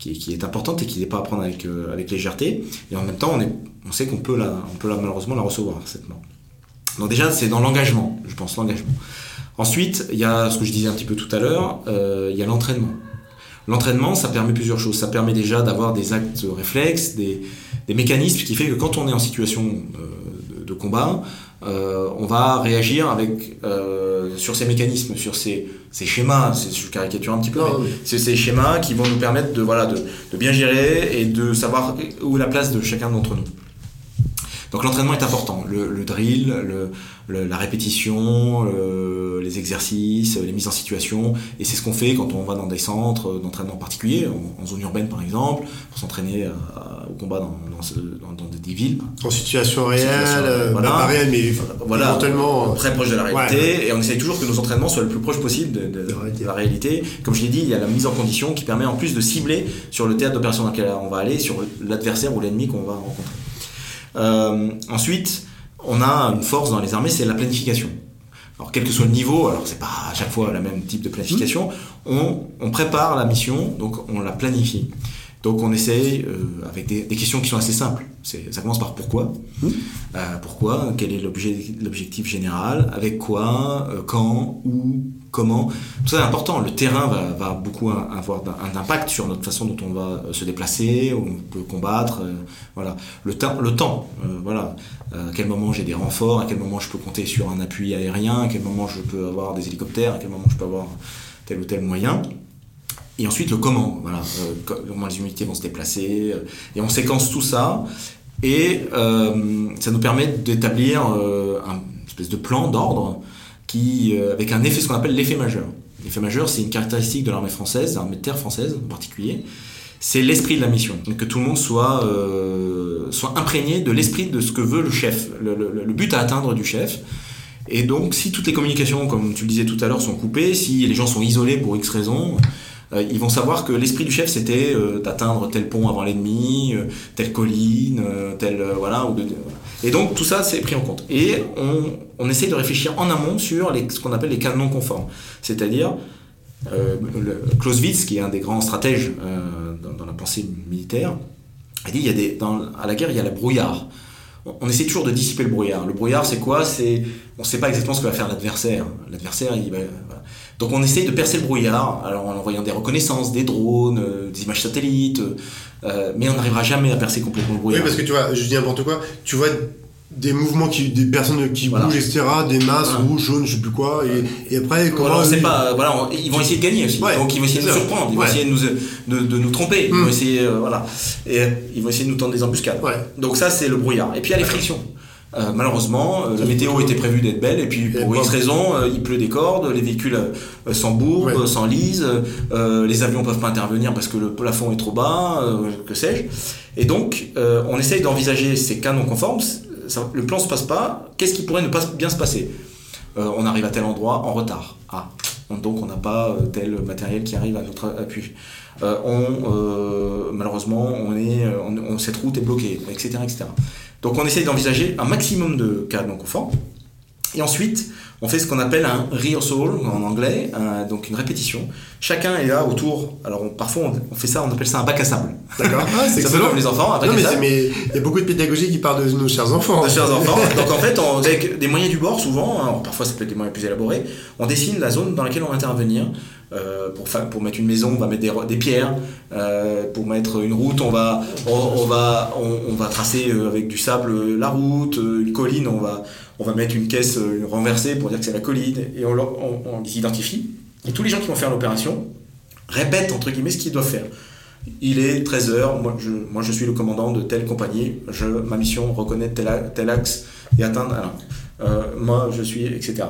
qui, est importante et qui n'est pas à prendre avec avec légèreté. Et en même temps on est on sait qu'on peut la on peut malheureusement la recevoir cette mort. Donc déjà c'est dans l'engagement je pense l'engagement. Ensuite il y a ce que je disais un petit peu tout à l'heure il y a l'entraînement L'entraînement, ça permet plusieurs choses. Ça permet déjà d'avoir des actes réflexes, des, mécanismes qui fait que quand on est en situation euh, de, combat, on va réagir avec sur ces mécanismes, sur ces, ces schémas, je caricature un petit peu, mais c'est ces schémas qui vont nous permettre de, voilà, de, de bien gérer et de savoir où est la place de chacun d'entre nous. Donc l'entraînement est important. Le, drill, la répétition, les exercices, les mises en situation. Et c'est ce qu'on fait quand on va dans des centres d'entraînement particuliers, en, zone urbaine par exemple, pour s'entraîner euh, au combat dans, des villes. En situation réelle, euh, voilà. pas réelle, mais voilà, éventuellement très proche de la réalité. Et on essaye toujours que nos entraînements soient le plus proche possible de, la réalité. Comme je l'ai dit, il y a la mise en condition qui permet en plus de cibler sur le théâtre d'opération dans lequel on va aller, sur l'adversaire ou l'ennemi qu'on va rencontrer. Euh, ensuite, on a une force dans les armées, c'est la planification. Alors, quel que soit le niveau, alors c'est pas à chaque fois le même type de planification, on, on prépare la mission, donc on la planifie. Donc on essaye euh, avec des, des, questions qui sont assez simples. Ça commence par pourquoi. Mmh. Euh, pourquoi? Quel est l'objectif général? Avec quoi? Euh, Quand? Où? Comment Tout ça est important. Le terrain va, beaucoup avoir un impact sur notre façon dont on va euh, se déplacer, on peut combattre. Euh, voilà. Le, temps, le temps. voilà. à quel moment j'ai des renforts À quel moment je peux compter sur un appui aérien À quel moment je peux avoir des hélicoptères À quel moment je peux avoir tel ou tel moyen et ensuite le comment, voilà, euh, comment les unités vont se déplacer, euh, et on séquence tout ça, et euh, ça nous permet d'établir un espèce de plan d'ordre qui, avec un effet, ce qu'on appelle l'effet majeur. L'effet majeur, c'est une caractéristique de l'armée française, de l'armée de terre française en particulier, c'est l'esprit de la mission. Que tout le monde soit, soit imprégné de l'esprit de ce que veut le chef, le, le, but à atteindre du chef. Et donc, si toutes les communications, comme tu le disais tout à l'heure, sont coupées, si les gens sont isolés pour X raisons, euh, ils vont savoir que l'esprit du chef c'était euh, d'atteindre tel pont avant l'ennemi, euh, telle colline, tel voilà. Et donc tout ça c'est pris en compte. Et on, on essaye de réfléchir en amont sur les, ce qu'on appelle les canons conformes, c'est-à-dire Clausewitz, qui est un des grands stratèges dans, la pensée militaire, a dit il y a des, à la guerre il y a le brouillard on essaie toujours de dissiper le brouillard. Le brouillard, c'est quoi? C'est on ne sait pas exactement ce que va faire l'adversaire. L'adversaire, il va, donc on essaye de percer le brouillard, alors en envoyant des reconnaissances, des drones, euh, des images satellites, euh, mais on n'arrivera jamais à percer complètement le brouillard. Oui, parce que tu vois, je dis n'importe quoi, tu vois des mouvements qui des personnes qui bougent etc des masses rouges jaunes je sais plus quoi et, et après comment voilà, on sait pas voilà ils vont essayer de gagner aussi. Donc ils vont essayer de nous surprendre ils vont essayer de nous de, de nous tromper ils vont hmm. essayer euh, voilà. Et ils vont essayer de nous tendre des embuscades. Donc ça c'est le brouillard. Et puis il y a les frictions euh, malheureusement, euh, la météo était prévue d'être belle et puis pour X raison, euh, il pleut des cordes, les véhicules s'embourbent, s'enlisent, les avions peuvent pas intervenir parce que le plafond est trop bas, que sais-je. Et donc, on essaye d'envisager ces cas non conformes. le plan se passe pas. Qu'est-ce qui pourrait ne pas bien se passer? On arrive à tel endroit en retard. Ah, donc on n'a pas tel matériel qui arrive à notre appui. on, malheureusement, on est, cette route est bloquée, etc., etc. Donc on essaye d'envisager un maximum de cas non conformes. Et ensuite, on fait ce qu'on appelle un rehearsal en anglais, donc une répétition. Chacun est là autour. Alors parfois on, fait ça, on appelle ça un bac à sable. D'accord. Ah, c'est un peu comme les enfants. non, mais il y a beaucoup de pédagogie qui parle de nos chers enfants. De chers enfants. donc en fait, avec des moyens du bord, souvent, hein, parfois ça peut être des moyens plus élaborés, on dessine la zone dans laquelle on va intervenir. Euh, pour, pour mettre une maison, on va mettre des, des pierres. Euh, pour mettre une route, on va, on, va, on, va tracer euh, avec du sable la route. Une colline, on va, on va mettre une caisse renversée pour dire que c'est la colline. Et on, on, les identifie. Et tous les gens qui vont faire l'opération répètent, entre guillemets, ce qu'ils doivent faire. Il est 13h, moi je, moi je suis le commandant de telle compagnie, je, ma mission, reconnaître tel, tel axe et atteindre. Alors, moi je suis, etc.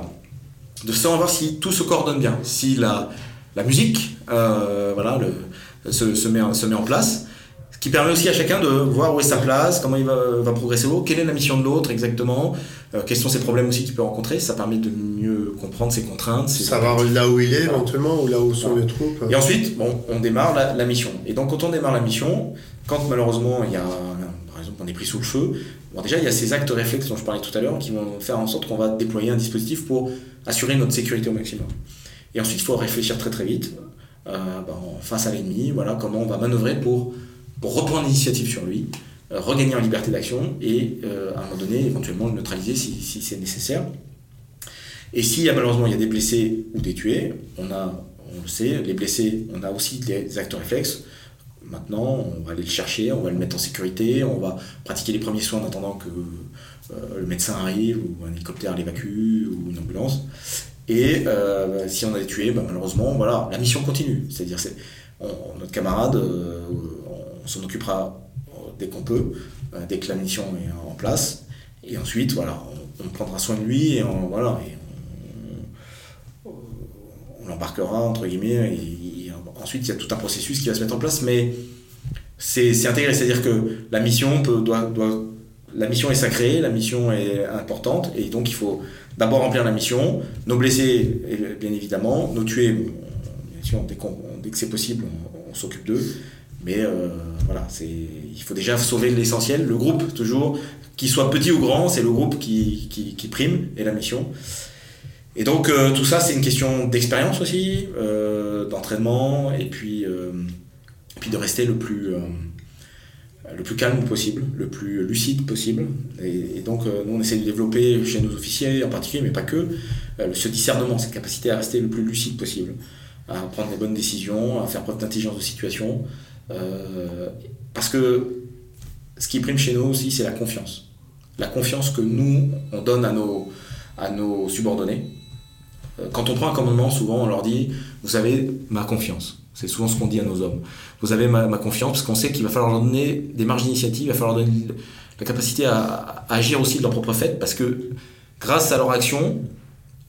De savoir si tout se coordonne bien, si la, la musique euh, voilà, le, se, se, met, se met en place. Ce qui permet aussi à chacun de voir où est sa place, comment il va, va progresser au quelle est la mission de l'autre exactement, euh, quels sont ses problèmes aussi qu'il peut rencontrer. Ça permet de mieux comprendre ses contraintes. Savoir là où il est éventuellement, ou là où sont les troupes. Et ensuite, bon, on démarre la, la, mission. Et donc quand on démarre la mission, quand malheureusement il y a, par exemple, on est pris sous le feu, bon, déjà il y a ces actes réflexes dont je parlais tout à l'heure qui vont faire en sorte qu'on va déployer un dispositif pour assurer notre sécurité au maximum. Et ensuite, il faut réfléchir très très vite euh, ben, face à l'ennemi, voilà, comment on va manœuvrer pour, pour reprendre l'initiative sur lui, euh, regagner en liberté d'action et euh, à un moment donné, éventuellement le neutraliser si, si c'est nécessaire. Et s'il y a malheureusement il y a des blessés ou des tués, on a, on le sait, les blessés, on a aussi des acteurs réflexes. Maintenant, on va aller le chercher, on va le mettre en sécurité, on va pratiquer les premiers soins en attendant que le médecin arrive, ou un hélicoptère l'évacue, ou une ambulance. Et bah, si on a tué, bah, malheureusement, voilà, la mission continue. C'est-à-dire, c'est, notre camarade, on s'en occupera dès qu'on peut, dès que la mission est en place. Et ensuite, voilà, on, prendra soin de lui et on, voilà, on, l'embarquera, entre guillemets, et, ensuite il y a tout un processus qui va se mettre en place, mais c'est intégré, c'est-à-dire que la mission peut, doit, doit, la mission est sacrée, la mission est importante, et donc il faut d'abord remplir la mission, nos blessés, bien évidemment, nos tués, bien sûr, dès, que c'est possible, on, s'occupe d'eux, mais euh, voilà, il faut déjà sauver l'essentiel, le groupe toujours, qu'il soit petit ou grand, c'est le groupe qui, qui, prime et la mission. Et donc euh, tout ça, c'est une question d'expérience aussi, euh, d'entraînement, et puis, euh, puis de rester le plus, le plus calme possible, le plus lucide possible. Et, donc nous, on essaie de développer chez nos officiers en particulier, mais pas que, ce discernement, cette capacité à rester le plus lucide possible, à prendre les bonnes décisions, à faire preuve d'intelligence de situation. parce que ce qui prime chez nous aussi, c'est la confiance la confiance que nous, on donne à nos, à nos subordonnés. Euh, quand on prend un commandement, souvent on leur dit, vous avez ma confiance. C'est souvent ce qu'on dit à nos hommes. Vous avez ma, confiance parce qu'on sait qu'il va falloir leur donner des marges d'initiative, il va falloir leur donner la capacité à, agir aussi de leur propre fait parce que grâce à leur action,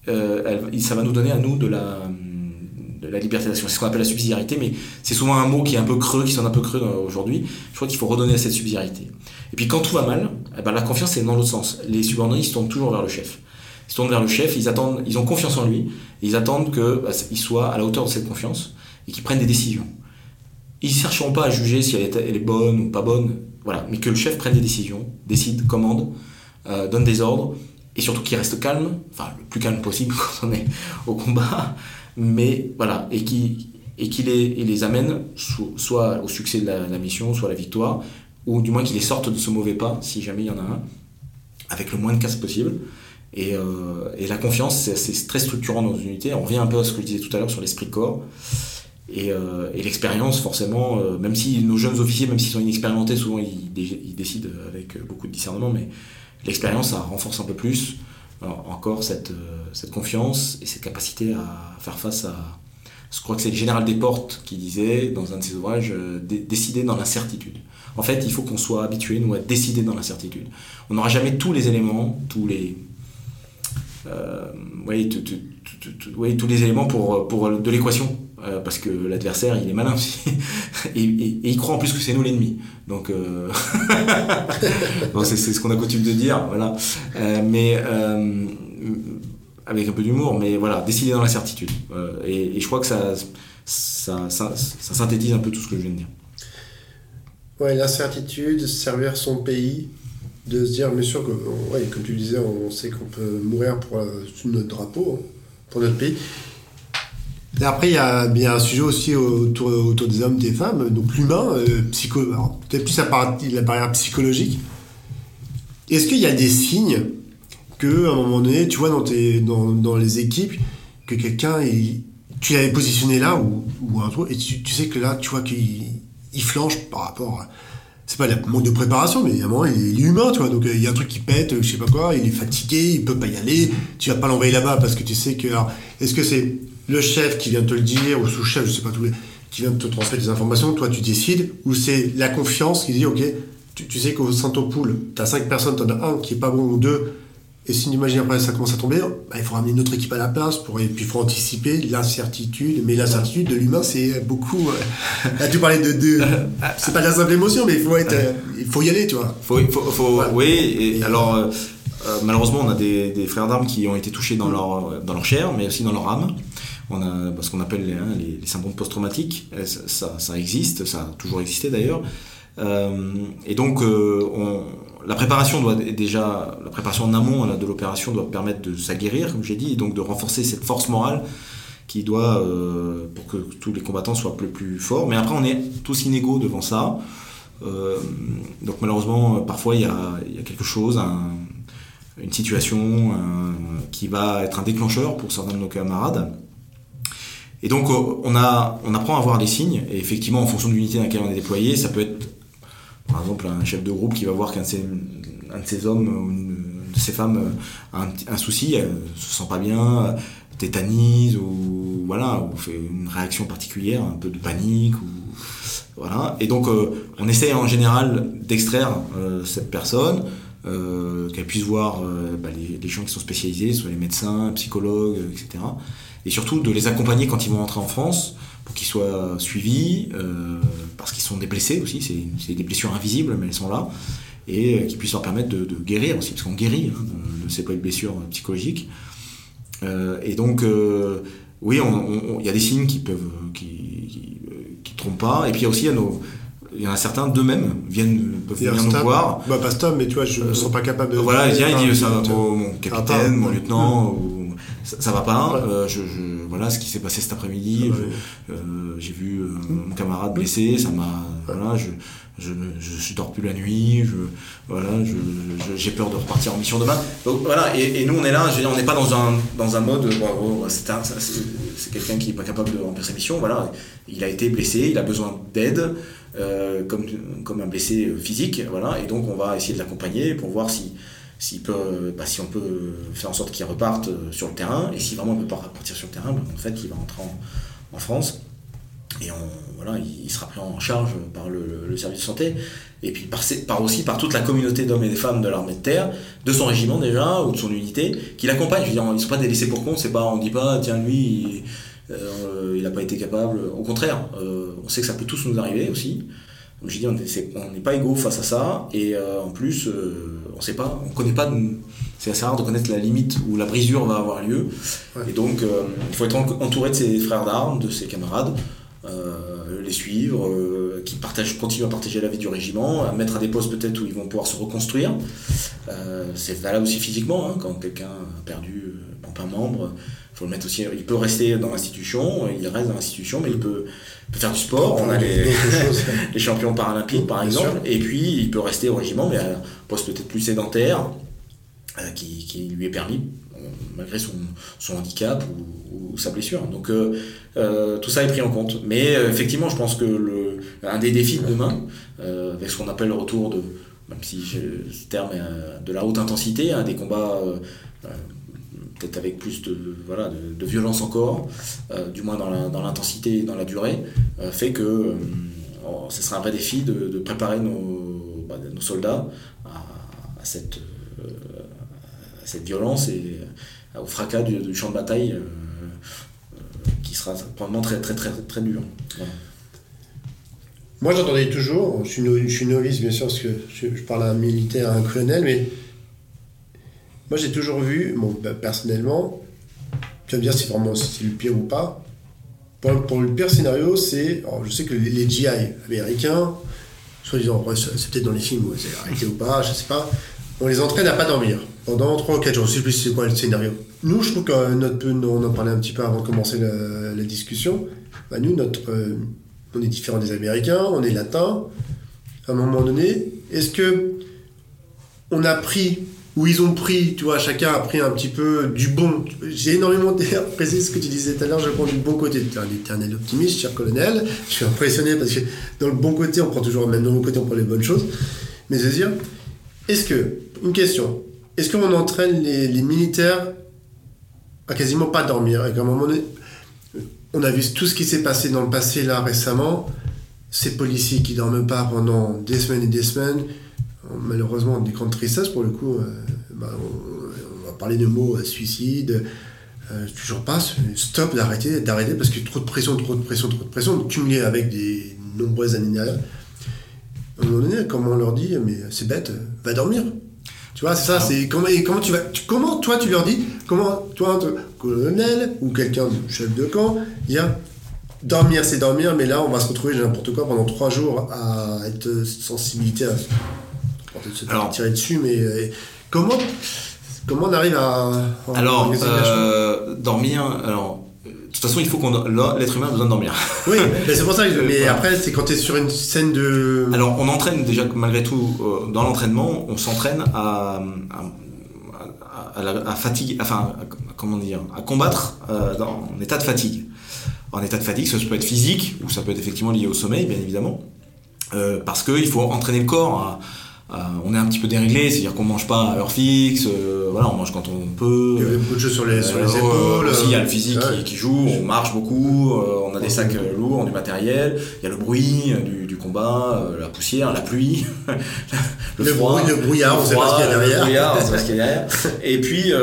euh, ça va nous donner à nous de la, liberté d'action. C'est ce qu'on appelle la subsidiarité, mais c'est souvent un mot qui est un peu creux, qui sonne un peu creux aujourd'hui. Je crois qu'il faut redonner à cette subsidiarité. Et puis quand tout va mal, eh ben, la confiance est dans l'autre sens. Les subordonnés, se tournent toujours vers le chef. Ils se tournent vers le chef, ils attendent, ils ont confiance en lui, ils attendent qu'il bah, soit à la hauteur de cette confiance et qu'il prenne des décisions. Ils ne chercheront pas à juger si elle est, bonne ou pas bonne, voilà, mais que le chef prenne des décisions, décide, commande, euh, donne des ordres, et surtout qu'il reste calme, enfin le plus calme possible quand on est au combat, mais voilà, et qui et qui les, amène soit au succès de la, mission, soit à la victoire, ou du moins qui les sorte de ce mauvais pas, si jamais il y en a un, avec le moins de casse possible. Et, euh, et la confiance, c'est très structurant dans une unité. On revient un peu à ce que je disais tout à l'heure sur l'esprit corps. Et, euh, et l'expérience, forcément, euh, même si nos jeunes officiers, même s'ils sont inexpérimentés, souvent ils, décident avec beaucoup de discernement, mais l'expérience, ça renforce un peu plus encore cette, confiance et cette capacité à faire face à. Je crois que c'est le général Desportes qui disait dans un de ses ouvrages décider dans l'incertitude. En fait, il faut qu'on soit habitué, nous, à décider dans l'incertitude. On n'aura jamais tous les éléments, tous les. Euh, oui, tous les éléments pour de l'équation. Euh, parce que l'adversaire, il est malin aussi. et, il croit en plus que c'est nous l'ennemi. Donc, euh... c'est ce qu'on a coutume de dire. Voilà. Euh, mais avec un peu d'humour, mais voilà, décider dans l'incertitude. Et, et, je crois que ça ça, synthétise un peu tout ce que je viens de dire. Ouais, l'incertitude, servir son pays, de se dire, bien sûr, que, ouais, comme tu disais, on sait qu'on peut mourir pour notre drapeau, hein, pour notre pays. Et après, il y a un sujet aussi autour, autour des hommes, des femmes, donc l'humain, euh, peut-être plus la, la barrière psychologique. Est-ce qu'il y a des signes que, à un moment donné, tu vois dans, tes, dans, dans les équipes, que quelqu'un, tu l'avais positionné là ou, un truc, et tu, sais que là, tu vois qu'il il flanche par rapport à c'est pas le manque de préparation, mais évidemment, il est humain, tu vois. Donc, il y a un truc qui pète, je sais pas quoi, il est fatigué, il peut pas y aller, tu vas pas l'envoyer là-bas parce que tu sais que. est-ce que c'est le chef qui vient te le dire, ou sous-chef, je sais pas, qui vient te transmettre des informations, toi tu décides, ou c'est la confiance qui dit, ok, tu, tu sais qu'au Saint-Poule, tu as cinq personnes, tu en as un qui est pas bon ou deux, et si imagine après ça commence à tomber, bah, il faut ramener une autre équipe à la place, pour, et puis il faut anticiper l'incertitude. Mais l'incertitude de l'humain, c'est beaucoup. Euh, là, tu parlais de. de c'est pas de la simple émotion, mais il faut, être, euh, il faut y aller, tu vois. Faut, faut, Oui, et, alors euh, malheureusement, on a des, des frères d'armes qui ont été touchés dans leur, dans leur chair, mais aussi dans leur âme. On a ce qu'on appelle les, hein, les, syndromes post-traumatiques. Ça, ça, existe, ça a toujours existé d'ailleurs. et donc, on la préparation doit déjà, la préparation en amont de l'opération doit permettre de s'aguerrir, comme j'ai dit, et donc de renforcer cette force morale qui doit, euh, pour que tous les combattants soient plus, forts. Mais après, on est tous inégaux devant ça. Euh, donc malheureusement, parfois, il y a, quelque chose, une situation qui va être un déclencheur pour certains de nos camarades. Et donc, on, a, on apprend à voir les signes, et effectivement, en fonction de l'unité dans laquelle on est déployé, ça peut être par exemple, un chef de groupe qui va voir qu'un de ses, hommes, de ces femmes a un, souci, elle se sent pas bien, tétanise ou voilà, ou fait une réaction particulière, un peu de panique ou voilà. Et donc on essaye en général d'extraire cette personne. qu'elle puisse voir bah, les, les, gens qui sont spécialisés, soit les médecins, psychologues, etc. Et surtout de les accompagner quand ils vont entrer en France, pour qu'ils soient suivis, euh, parce qu'ils sont des blessés aussi, c'est des blessures invisibles, mais elles sont là, et euh, qui puissent leur permettre de, guérir aussi, parce qu'on guérit hein, de, ces blessures psychologiques. Euh, et donc, oui, il y a des signes qui peuvent, qui, qui, trompent pas, et puis il y a aussi nos, il y en a certains d'eux-mêmes viennent peuvent venir nous voir. Bah pas Stom, mais tu vois, je ne sens pas capable de. Voilà, il vient, il dit ça, mon, capitaine, mon lieutenant, ou ça, va pas. Euh, je, voilà ce qui s'est passé cet après-midi. Euh, j'ai vu euh, mon camarade blessé. Ça m'a. Voilà, je, je, je, dors plus la nuit. Je, voilà, j'ai peur de repartir en mission demain. Donc voilà. Et, nous, on est là. Je veux dire, on n'est pas dans un dans un mode. Bon, c'est quelqu'un qui est pas capable de remplir sa mission. Voilà. Il a été blessé. Il a besoin d'aide. comme, comme un blessé physique, voilà, et donc on va essayer de l'accompagner pour voir si, peut, bah, si on peut faire en sorte qu'il reparte euh, sur le terrain, et si vraiment il ne peut pas repartir sur le terrain, bah, en fait, il va rentrer en, France, et on, voilà, il, sera pris en charge par le, service de santé, et puis par, aussi par toute la communauté d'hommes et de femmes de l'armée de terre, de son régiment déjà, ou de son unité, qui l'accompagne. Je veux dire, ils ne sont pas délaissés pour compte, on ne dit pas, tiens, lui, il n'a euh, pas été capable. Au contraire, euh, on sait que ça peut tous nous arriver aussi. Comme je dis, on n'est pas égaux face à ça, et en plus, on sait pas, on connaît pas. C'est assez rare de connaître la limite où la brisure va avoir lieu. Et donc, euh, il faut être entouré de ses frères d'armes, de ses camarades, euh, les suivre, euh, qui partagent, continuent à partager la vie du régiment, à mettre à des postes peut-être où ils vont pouvoir se reconstruire. c'est valable aussi physiquement, hein, quand quelqu'un a perdu un membre, faut le mettre aussi. Il peut rester dans l'institution, il reste dans l'institution, mais il peut, faire du sport. On a les, les champions paralympiques par exemple, et puis il peut rester au régiment, mais à un poste peut-être plus sédentaire, euh, qui, lui est permis euh, malgré son, son handicap ou, sa blessure. Donc euh, tout ça est pris en compte. Mais effectivement, je pense que le, un des défis de demain, avec ce qu'on appelle le retour de, même si ce terme est de la haute intensité, hein, des combats peut-être avec plus de, voilà, de, violence encore, euh, du moins dans l'intensité et dans la durée, euh, fait que euh, oh, ce sera un vrai défi de, préparer nos, bah, nos soldats à, cette, cette violence et au fracas du, champ de bataille qui sera probablement très très très très dur. Moi j'entendais toujours, je suis, je suis, novice bien sûr parce que je, je parle à un militaire, à un colonel, mais moi, j'ai toujours vu, bon, bah, personnellement, tu vas me dire si vraiment c'est le pire ou pas. Pour, le pire scénario, c'est. Je sais que les, GI américains, soi-disant, c'est peut-être dans les films c'est arrêté ou pas, je sais pas, on les entraîne à pas dormir pendant 3 ou 4 jours. Je sais plus c'est quoi le scénario. Nous, je trouve que notre on en parlait un petit peu avant de commencer la, discussion. Bah, nous, notre, euh, on est différent des Américains, on est latin. À un moment donné, est-ce que on a pris où ils ont pris, tu vois, chacun a pris un petit peu du bon. J'ai énormément apprécié ce que tu disais tout à l'heure, je prends du bon côté. Tu es un éternel optimiste, cher colonel. Je suis impressionné parce que dans le bon côté, on prend toujours, même dans le côté, on prend les bonnes choses. Mais veux dire, est-ce que, une question, est-ce qu'on entraîne les, militaires à quasiment pas dormir Et qu'à un moment donné, on a vu tout ce qui s'est passé dans le passé là récemment, ces policiers qui dorment pas pendant des semaines et des semaines, malheureusement des grandes tristesses pour le coup. Euh, bah, on, va parler de mots euh, suicide, euh, toujours pas, stop, d'arrêter, d'arrêter parce que trop de pression, trop de pression, trop de pression, cumulé avec des nombreuses années derrière. À un moment donné, comment on leur dit, mais c'est bête, va dormir. Tu vois, c'est ça, c'est comment, comment tu vas, comment toi tu leur dis, comment toi, colonel ou quelqu'un de chef de camp, dire dormir c'est dormir, mais là on va se retrouver n'importe quoi pendant trois jours à être sensibilité à peut-être se alors, tirer dessus, mais euh, comment, comment on arrive à. alors, euh, dormir. Alors, de toute façon, il faut qu'on l'être humain a besoin de dormir. Oui, mais c'est pour ça. Que, mais après, c'est quand tu es sur une scène de. Alors, on entraîne déjà malgré tout euh, dans l'entraînement, on s'entraîne à, à, à, fatigue, enfin, comment dire, à combattre dans, en état de fatigue. En état de fatigue, ça peut être physique ou ça peut être effectivement lié au sommeil, bien évidemment, parce qu'il faut entraîner le corps à on est un petit peu déréglé, c'est-à-dire qu'on mange pas à heure fixe, voilà, on mange quand on peut. Il y a beaucoup de choses sur les, sur les épaules. aussi, il y a le physique qui, joue, on marche beaucoup, on a des sacs lourds, du matériel, il y a le bruit du, combat, la poussière, la pluie, le, froid, bruit, le brouillard, on sait pas ce qu'il y a derrière. Le brouillard, on sait pas ce qu'il y a derrière. Et puis,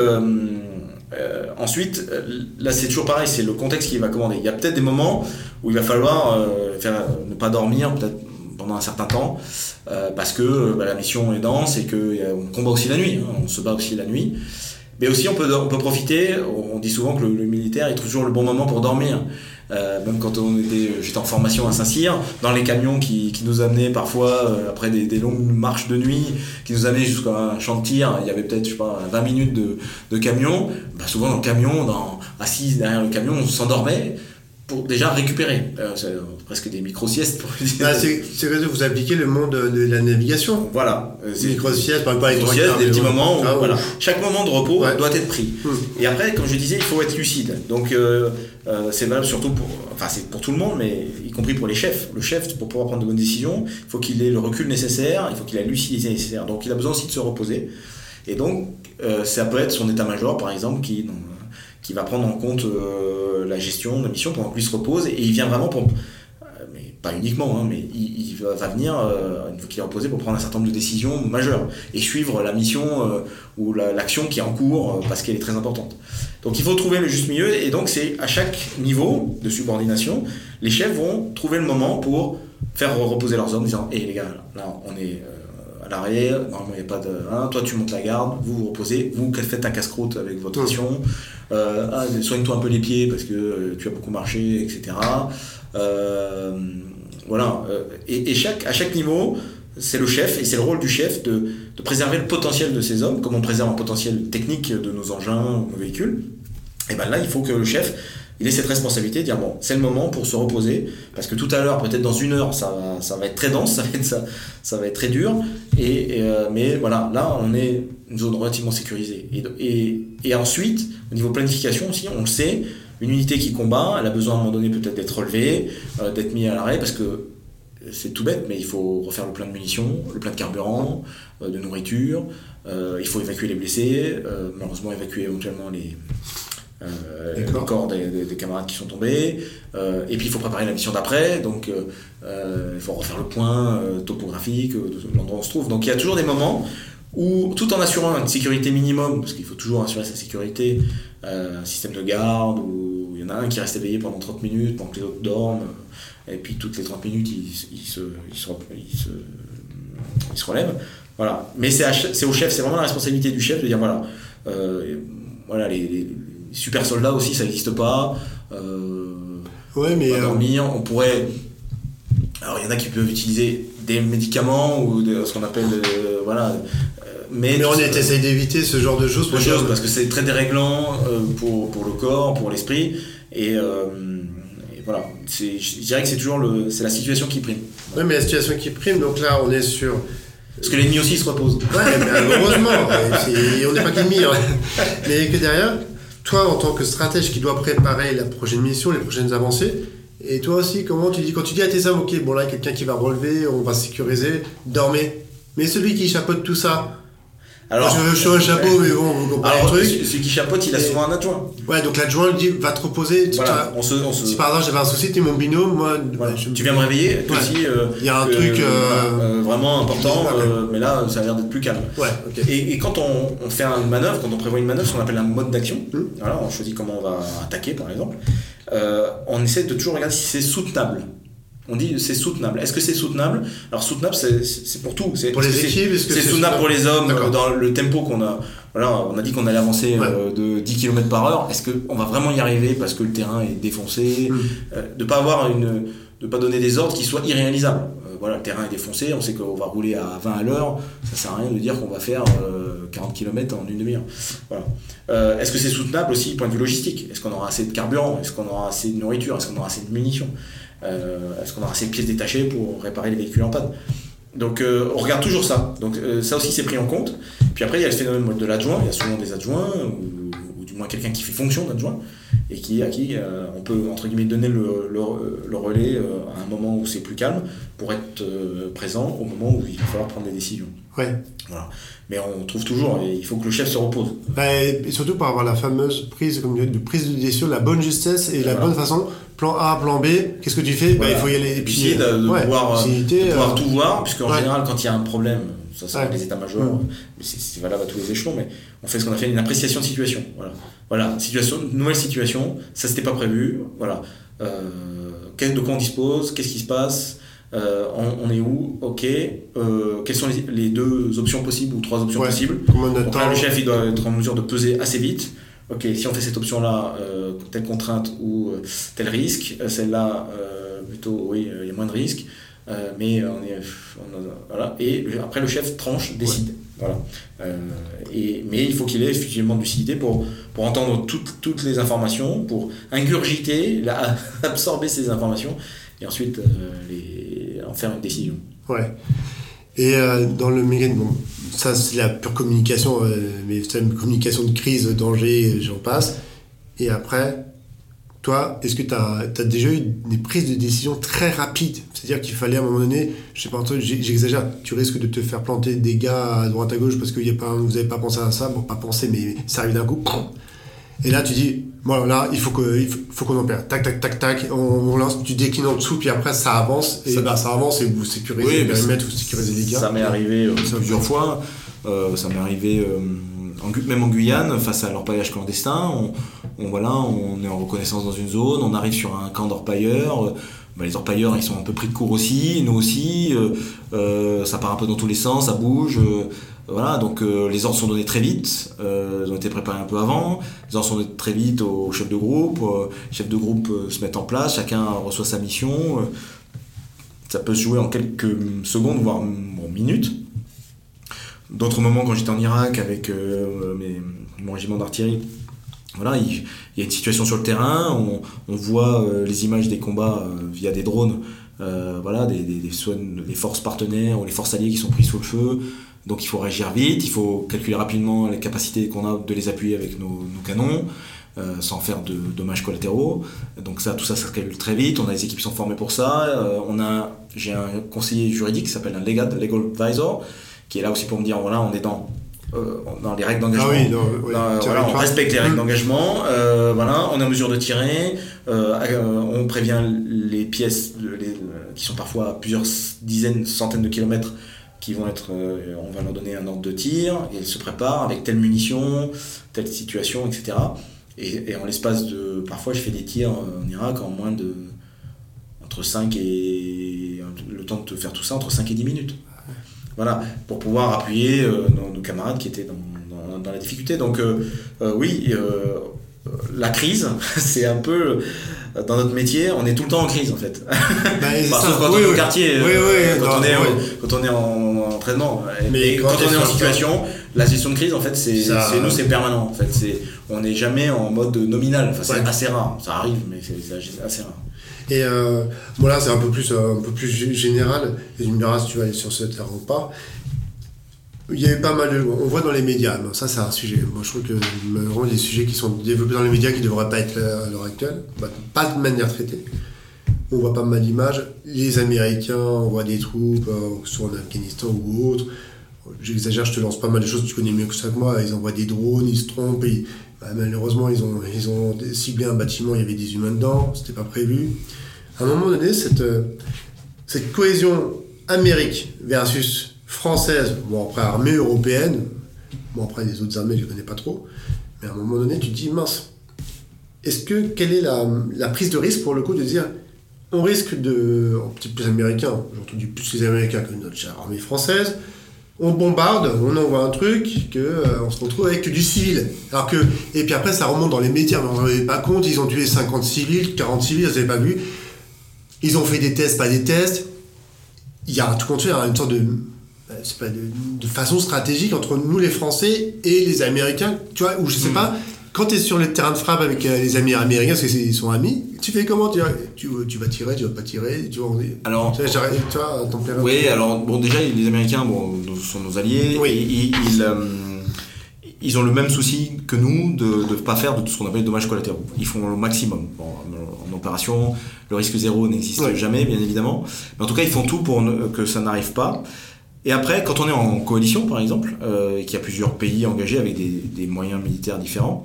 euh, ensuite, euh, là c'est toujours pareil, c'est le contexte qui va commander. Il y a peut-être des moments où il va falloir euh, faire, ne pas dormir, peut-être pendant un certain temps, parce que bah, la mission est dense et qu'on combat aussi la nuit, hein, on se bat aussi la nuit. Mais aussi on peut, on peut profiter, on dit souvent que le, militaire est toujours le bon moment pour dormir. Euh, même quand on était, j'étais en formation à Saint-Cyr, dans les camions qui, qui nous amenaient parfois, euh, après des, longues marches de nuit, qui nous amenaient jusqu'à un champ de tir, il y avait peut-être, je sais pas, 20 minutes de, de camion, bah souvent dans le camion, dans, assis derrière le camion, on s'endormait pour déjà récupérer. Euh, c'est presque des micro-siestes pour dire. Ah, c'est que vous appliquez le monde de la navigation. Voilà. Des micro-siestes, par exemple, micro des petits moments où, ah, voilà. Chaque moment de repos doit être pris. Hmm. Et après, comme je disais, il faut être lucide. Donc, euh, euh, c'est valable surtout pour, enfin, c'est pour tout le monde, mais y compris pour les chefs. Le chef, pour pouvoir prendre de bonnes décisions, il faut qu'il ait le recul nécessaire, il faut qu'il ait la lucidité nécessaire. Donc, il a besoin aussi de se reposer. Et donc, ça peut être son état-major, par exemple, qui, qui va prendre en compte euh, la gestion de la mission pendant que lui se repose et il vient vraiment pour euh, uniquement, hein, mais il, va, venir, euh, une fois qu'il est reposé, pour prendre un certain nombre de décisions majeures et suivre la mission ou l'action qui est en cours parce qu'elle est très importante. Donc il faut trouver le juste milieu et donc c'est à chaque niveau de subordination, les chefs vont trouver le moment pour faire reposer leurs hommes en disant Hé les gars, là on est à l'arrière, normalement il n'y a pas de. Hein, toi tu montes la garde, vous vous reposez, vous faites un casse-croûte avec votre mission, euh, ah, soigne-toi un peu les pieds parce que euh, tu as beaucoup marché, etc. Euh, voilà. Et, chaque, à chaque niveau, c'est le chef et c'est le rôle du chef de, préserver le potentiel de ses hommes, comme on préserve un potentiel technique de nos engins, nos véhicules. Et ben là, il faut que le chef il ait cette responsabilité de dire bon, c'est le moment pour se reposer, parce que tout à l'heure, peut-être dans une heure, ça va, être très dense, ça va être, très dur, et, euh, mais voilà, là, on est une zone relativement sécurisée. Et, et, et, ensuite, au niveau planification aussi, on le sait, une unité qui combat, elle a besoin à un moment donné peut-être d'être relevée, euh, d'être mise à l'arrêt, parce que c'est tout bête, mais il faut refaire le plein de munitions, le plein de carburant, euh, de nourriture, il faut évacuer les blessés, malheureusement évacuer éventuellement les euh, le corps des, camarades qui sont tombés. Euh, et puis il faut préparer la mission d'après, donc euh, il faut refaire le point topographique l'endroit où on se trouve. Donc il y a toujours des moments où, tout en assurant une sécurité minimum, parce qu'il faut toujours assurer sa sécurité, un système de garde, où il y en a un qui reste éveillé pendant 30 minutes, pendant que les autres dorment, et puis toutes les 30 minutes, il, se, il, se, il, se, relève. Voilà. Mais c'est au chef, c'est vraiment la responsabilité du chef de dire voilà, voilà les super soldats aussi, ça n'existe pas. Euh, ouais, mais. Euh, dormir, on pourrait. Alors, il y en a qui peuvent utiliser des médicaments ou ce qu'on appelle. Euh, voilà. Mais, mais on essaie d'éviter ce genre de choses. Pour parce que c'est très déréglant pour, pour, le corps, pour l'esprit. Et, voilà. Je dirais que c'est toujours le, c'est la situation qui prime. Oui, mais la situation qui prime, donc là, on est sur. Parce que l'ennemi aussi se repose. Ouais, mais heureusement, on n'est pas qu'ennemi. Hein. Mais que derrière, toi, en tant que stratège qui doit préparer la prochaine mission, les prochaines avancées, et toi aussi, comment tu dis, quand tu dis à tes hommes, ok, bon là, quelqu'un qui va relever, on va sécuriser, dormez. Mais celui qui chapeaute tout ça, alors, je, suis un chapeau, mais bon, vous comprenez le truc. Celui qui chapeaute, il a souvent un adjoint. Ouais, donc l'adjoint dit va te reposer. Voilà, on se, on se... Si par exemple j'avais un souci, tu es mon binôme, moi. Tu viens me réveiller, toi aussi. Euh, il y a un truc. Euh, euh, vraiment important, mais là, ça a l'air d'être plus calme. Ouais, et, et, quand on, on, fait une manœuvre, quand on prévoit une manœuvre, ce qu'on appelle un mode d'action, hmm. voilà, on choisit comment on va attaquer par exemple, on essaie de toujours regarder si c'est soutenable. On dit c'est soutenable. Est-ce que c'est soutenable? Alors soutenable, c'est pour tout. Pour les équipes, c'est soutenable pour les hommes dans le tempo qu'on a. Voilà, on a dit qu'on allait avancer euh, de 10 km par heure. Est-ce qu'on va vraiment y arriver parce que le terrain est défoncé? Hmm. euh, De pas avoir une, de pas donner des ordres qui soient irréalisables. Euh, voilà, le terrain est défoncé, on sait qu'on va rouler à 20 à l'heure. Ça sert à rien de dire qu'on va faire 40 km en une demi-heure. Voilà. Est-ce que c'est soutenable aussi, point de vue logistique? Est-ce qu'on aura assez de carburant? Est-ce qu'on aura assez de nourriture? Est-ce qu'on aura assez de munitions? Est-ce qu'on aura assez de pièces détachées pour réparer les véhicules en panne? Donc euh, on regarde toujours ça. Donc euh, ça aussi c'est pris en compte. Puis après il y a le phénomène de l'adjoint. Il y a souvent des adjoints ou, du moins quelqu'un qui fait fonction d'adjoint et qui à qui on peut entre guillemets donner le, le, relais à un moment où c'est plus calme pour être présent au moment où il va falloir prendre des décisions. Ouais. Voilà. Mais on trouve toujours, il faut que le chef se repose. Bah, et surtout pour avoir la fameuse prise, comme de prise de décision, la bonne justesse et la bonne façon. Plan A, plan B, qu'est-ce que tu fais Bah. Il faut y aller. Et puis essayer de, de ouais, pouvoir, euh, lucidité, de pouvoir euh, tout voir, puisqu'en ouais. général, quand il y a un problème, ça c'est Ouais. les états-majors, Mm. mais c'est valable à tous les échelons, mais on fait ce qu'on appelle une appréciation de situation. Voilà, voilà situation, nouvelle situation, ça c'était pas prévu, voilà. Euh, de quoi on dispose, qu'est-ce qui se passe, euh, on, on est où, ok, euh, quelles sont les, les deux options possibles ou trois options Ouais. possibles. Combien de Donc temps là, le chef, il doit être en mesure de peser assez vite. Ok, si on fait cette option-là, euh, telle contrainte ou euh, tel risque, euh, celle-là, euh, plutôt, oui, euh, il y a moins de risques, euh, mais on est, on a- voilà. Et après, le chef tranche, décide. Voilà. Euh, et, mais il faut qu'il ait effectivement de lucidité pour, pour entendre toutes, toutes les informations, pour ingurgiter, la- absorber ces informations, et ensuite euh, les, en faire une décision. Ouais. Et euh, dans le mécanisme, bon, ça c'est la pure communication, euh, mais c'est une communication de crise, danger, j'en passe. Et après, toi, est-ce que tu as, déjà eu des prises de décision très rapides? C'est-à-dire qu'il fallait à un moment donné, je sais pas, j'exagère, tu risques de te faire planter des gars à droite à gauche parce que y a pas, vous n'avez pas pensé à ça, bon, pas pensé, mais ça arrive d'un coup. Et là, tu dis, bon, là, il faut que- il faut, qu'on opère. Tac, tac, tac, tac, on, on lance, tu déclines en dessous, puis après, ça avance, et Ça- bah, ça avance, et vous sécurisez Oui, le mais périmètre, vous sécurisez les gars. Ça m'est arrivé euh, plusieurs fois. Euh, ça m'est arrivé euh, en même en Guyane, face à l'orpaillage clandestin. On, on- voilà, on est en reconnaissance dans une zone, on arrive sur un camp d'orpailleurs. bah, les orpailleurs, ils sont un peu pris de court aussi, nous aussi. ça part un peu dans tous les sens, ça bouge. Voilà, donc euh, les ordres sont donnés très vite, euh, ils ont été préparés un peu avant. Les ordres sont donnés très vite au chef de groupe. euh, les de groupe euh, se mettent en place, chacun reçoit sa mission. ça peut se jouer en quelques secondes, voire bon, minutes. D'autres moments, quand j'étais en Irak avec mon régiment d'artillerie, voilà, il, y a une situation sur le terrain, on, voit les images des combats via des drones, voilà, des, des- forces partenaires ou les forces alliées qui sont prises sous le feu. Donc il faut réagir vite, il faut calculer rapidement les capacités qu'on a de les appuyer avec nos, nos canons, euh, sans faire de dommages collatéraux. Donc ça, tout ça, ça se calcule très vite. On a des équipes qui sont formées pour ça. Euh, on a, j'ai un conseiller juridique qui s'appelle un legal, legal advisor, qui est là aussi pour me dire voilà, on est dans euh, dans les règles d'engagement. Ah oui, non, oui. Dans- Tu voilà, on respecte les règles Mmh. d'engagement, voilà, on est en mesure de tirer, on prévient les pièces les- qui sont parfois à plusieurs dizaines, centaines de kilomètres qui vont être, euh, on va leur donner un ordre de tir, et elles se préparent avec telle munition, telle situation, etc. Et, en l'espace de, parfois je fais des tirs en Irak en moins de, entre 5 et, le temps de faire tout ça, entre 5 et 10 minutes. Voilà, pour pouvoir appuyer euh, nos, camarades qui étaient dans, dans- la difficulté. Donc euh, oui, la crise, c'est un peu dans notre métier, on est tout le temps en crise en fait. Bah, Bah, sauf quand oui, on est au quartier, Oui, euh, quand, non, on est, quand on est en, en entraînement. Mais Et quand on est en situation, la gestion de crise en fait, c'est Ça- nous c'est permanent. En fait, c'est on n'est jamais en mode nominal. Enfin, c'est Ouais. assez rare. Ça arrive, mais c'est assez rare. Et euh, bon là c'est un peu plus euh, un peu plus gé- général. Et tu me diras si tu vas aller sur ce terrain ou pas. Il y a pas mal de. On voit dans les médias, ça c'est un sujet. Moi je trouve que a des sujets qui sont développés dans les médias qui ne devraient pas être à l'heure actuelle, Bah, pas de manière traitée. On voit pas mal d'images. Les Américains envoient des troupes, euh, soit en Afghanistan ou autre. J'exagère, je te lance pas mal de choses, tu connais mieux que ça que moi. Ils envoient des drones, ils se trompent. bah, malheureusement, ils ont, ils ont ciblé un bâtiment, il y avait des humains dedans, c'était pas prévu. À un moment donné, cette, euh, cette cohésion Amérique versus française, bon après armée européenne, bon après les autres armées je les connais pas trop, mais à un moment donné tu te dis mince, est-ce que quelle est la, prise de risque pour le coup de dire on risque de, oh, peut-être plus américain, j'ai entendu plus les américains que notre armée française, on bombarde, on envoie un truc, que euh, on se retrouve avec du civil. Alors que et puis après ça remonte dans les médias, mais on n'en avait pas compte, ils ont tué 50 civils, 40 civils, ils n'avaient pas vu. Ils ont fait des tests, pas des tests. Il y a tout compte fait, a une sorte de, pas de, de façon stratégique entre nous les Français et les Américains, tu vois, ou je sais Mm. pas. Quand tu es sur le terrain de frappe avec euh, les amis américains, parce qu'ils sont amis, tu fais comment? Tu, tu, tu vas tirer, tu vas pas tirer, tu est- Alors, tu vois, vois, ton Oui, alors bon, déjà les Américains bon, sont nos alliés. Oui. Et ils, ils, euh, ils ont le même souci que nous de ne pas faire de tout ce qu'on appelle dommages collatéraux. Ils font le maximum. Bon, en opération, le risque zéro n'existe Ouais. jamais, bien évidemment. Mais en tout cas, ils font tout pour ne- que ça n'arrive pas. Et après, quand on est en coalition, par exemple, et qu'il y a plusieurs pays engagés avec des, moyens militaires différents,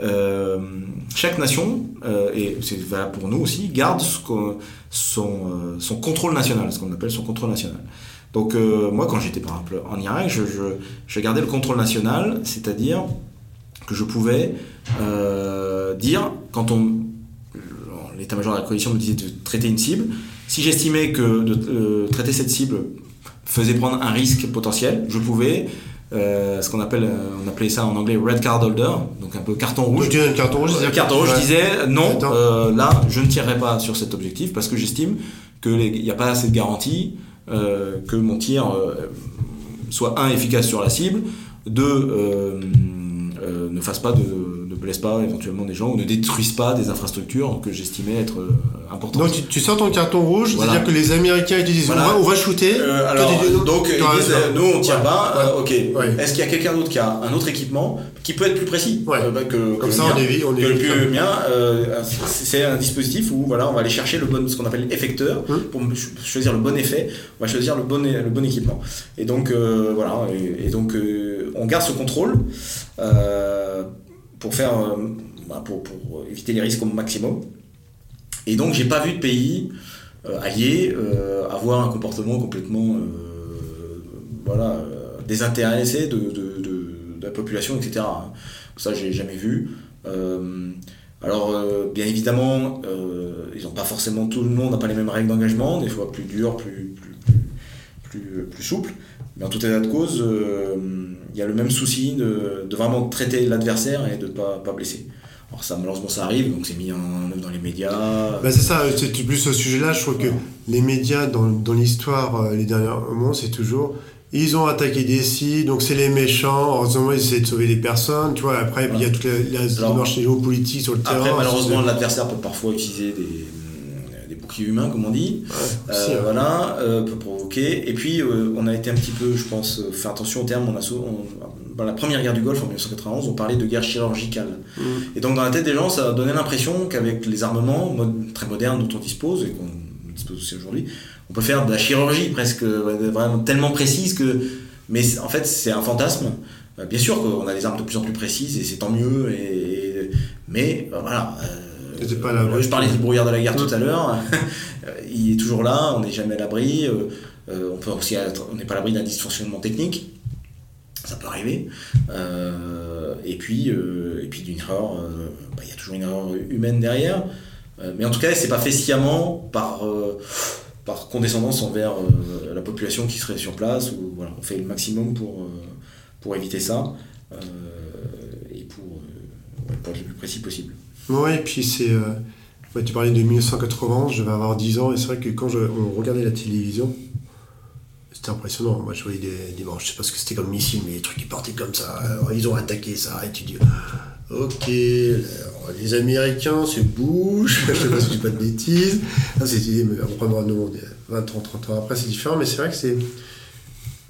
euh, chaque nation, euh, et c'est valable pour nous aussi, garde son, euh, contrôle national, ce qu'on appelle son contrôle national. Donc moi, quand j'étais par exemple en Irak, je, je, gardais le contrôle national, c'est-à-dire que je pouvais dire, quand on l'état-major de la coalition me disait de traiter une cible, si j'estimais que de traiter cette cible faisait prendre un risque potentiel, je pouvais euh, ce qu'on appelle, euh, on appelait ça en anglais red card holder, donc un peu carton rouge. Je carton rouge, euh, carton rouge, je disais non, là je ne tirerai pas sur cet objectif parce que j'estime qu'il n'y a pas assez de garantie que mon tir soit un efficace sur la cible, deux ne fasse pas de blessent pas éventuellement des gens ou ne détruisent pas des infrastructures que j'estimais être euh, importantes. Donc tu, sors ton carton rouge, c'est-à-dire que les Américains ils disent on, va, shooter. Euh, alors, donc ils disent nous on tire pas, euh, ok. Est-ce qu'il y a quelqu'un d'autre qui a un autre équipement qui peut être plus précis bah, que, Comme ça on évite. On le plus mien, c'est un dispositif où voilà on va aller chercher le bon, ce qu'on appelle effecteur hum. pour choisir le bon effet. On va choisir le bon le bon équipement. Et donc voilà et, et donc on garde ce contrôle. Euh, pour faire euh, bah, pour, éviter les risques au maximum. Et donc j'ai pas vu de pays euh, alliés euh, avoir un comportement complètement voilà désintéressé de, de, la population, etc. Ça j'ai jamais vu. alors bien évidemment, ils n'ont pas forcément tout le monde n'a pas les mêmes règles d'engagement, des fois plus dures, plus, plus, plus, plus souples. Mais en tout état de cause, il y a le même souci de, vraiment traiter l'adversaire et de ne pas, pas blesser. Alors ça, malheureusement, ça arrive, donc c'est mis en œuvre dans les médias. Bah c'est ça, c'est plus ce sujet-là. Je trouve que les médias, dans, dans l'histoire, euh, les derniers moments, c'est toujours ils ont attaqué des donc c'est les méchants. Heureusement, ils essaient de sauver des personnes. Tu vois, après, il y a toute la, la démarche géopolitique sur le terrain. Après, malheureusement, l'adversaire peut parfois utiliser des, humain, comme on dit. Euh. Voilà, euh, peut provoquer. Et puis, euh, on a été un petit peu, je pense, faire attention au terme. On a, dans la première guerre du Golfe en 1991, on parlait de guerre chirurgicale. Mmh. Et donc, dans la tête des gens, ça donnait l'impression qu'avec les armements très modernes dont on dispose et qu'on dispose aussi aujourd'hui, on peut faire de la chirurgie presque vraiment tellement précise que. Mais en fait, c'est un fantasme. Bien sûr qu'on a des armes de plus en plus précises et c'est tant mieux. Et, mais voilà. Pas je parlais du brouillard de la guerre tout à l'heure. il est toujours là, on n'est jamais à l'abri. Euh, euh, on peut aussi on n'est pas à l'abri d'un dysfonctionnement technique. Ça peut arriver. Euh, et puis, et puis d'une erreur, bah, il y a toujours une erreur humaine derrière. mais en tout cas, c'est pas fait sciemment par par condescendance envers la population qui serait sur place. Ou, voilà, on fait le maximum pour, pour éviter ça et pour, pour être le plus précis possible. Oui, et puis c'est. Euh, tu parlais de 1980, je vais avoir 10 ans, et c'est vrai que quand je, on regardait la télévision, c'était impressionnant. Moi, je voyais des, des je sais pas ce que c'était comme missile, mais les trucs qui partaient comme ça. ils ont attaqué ça, et tu dis, ok, les Américains c'est Bush, je sais pas si dis pas de bêtises. C'était, vraiment, non, 20, 30, 30 ans après, c'est différent, mais c'est vrai que c'est.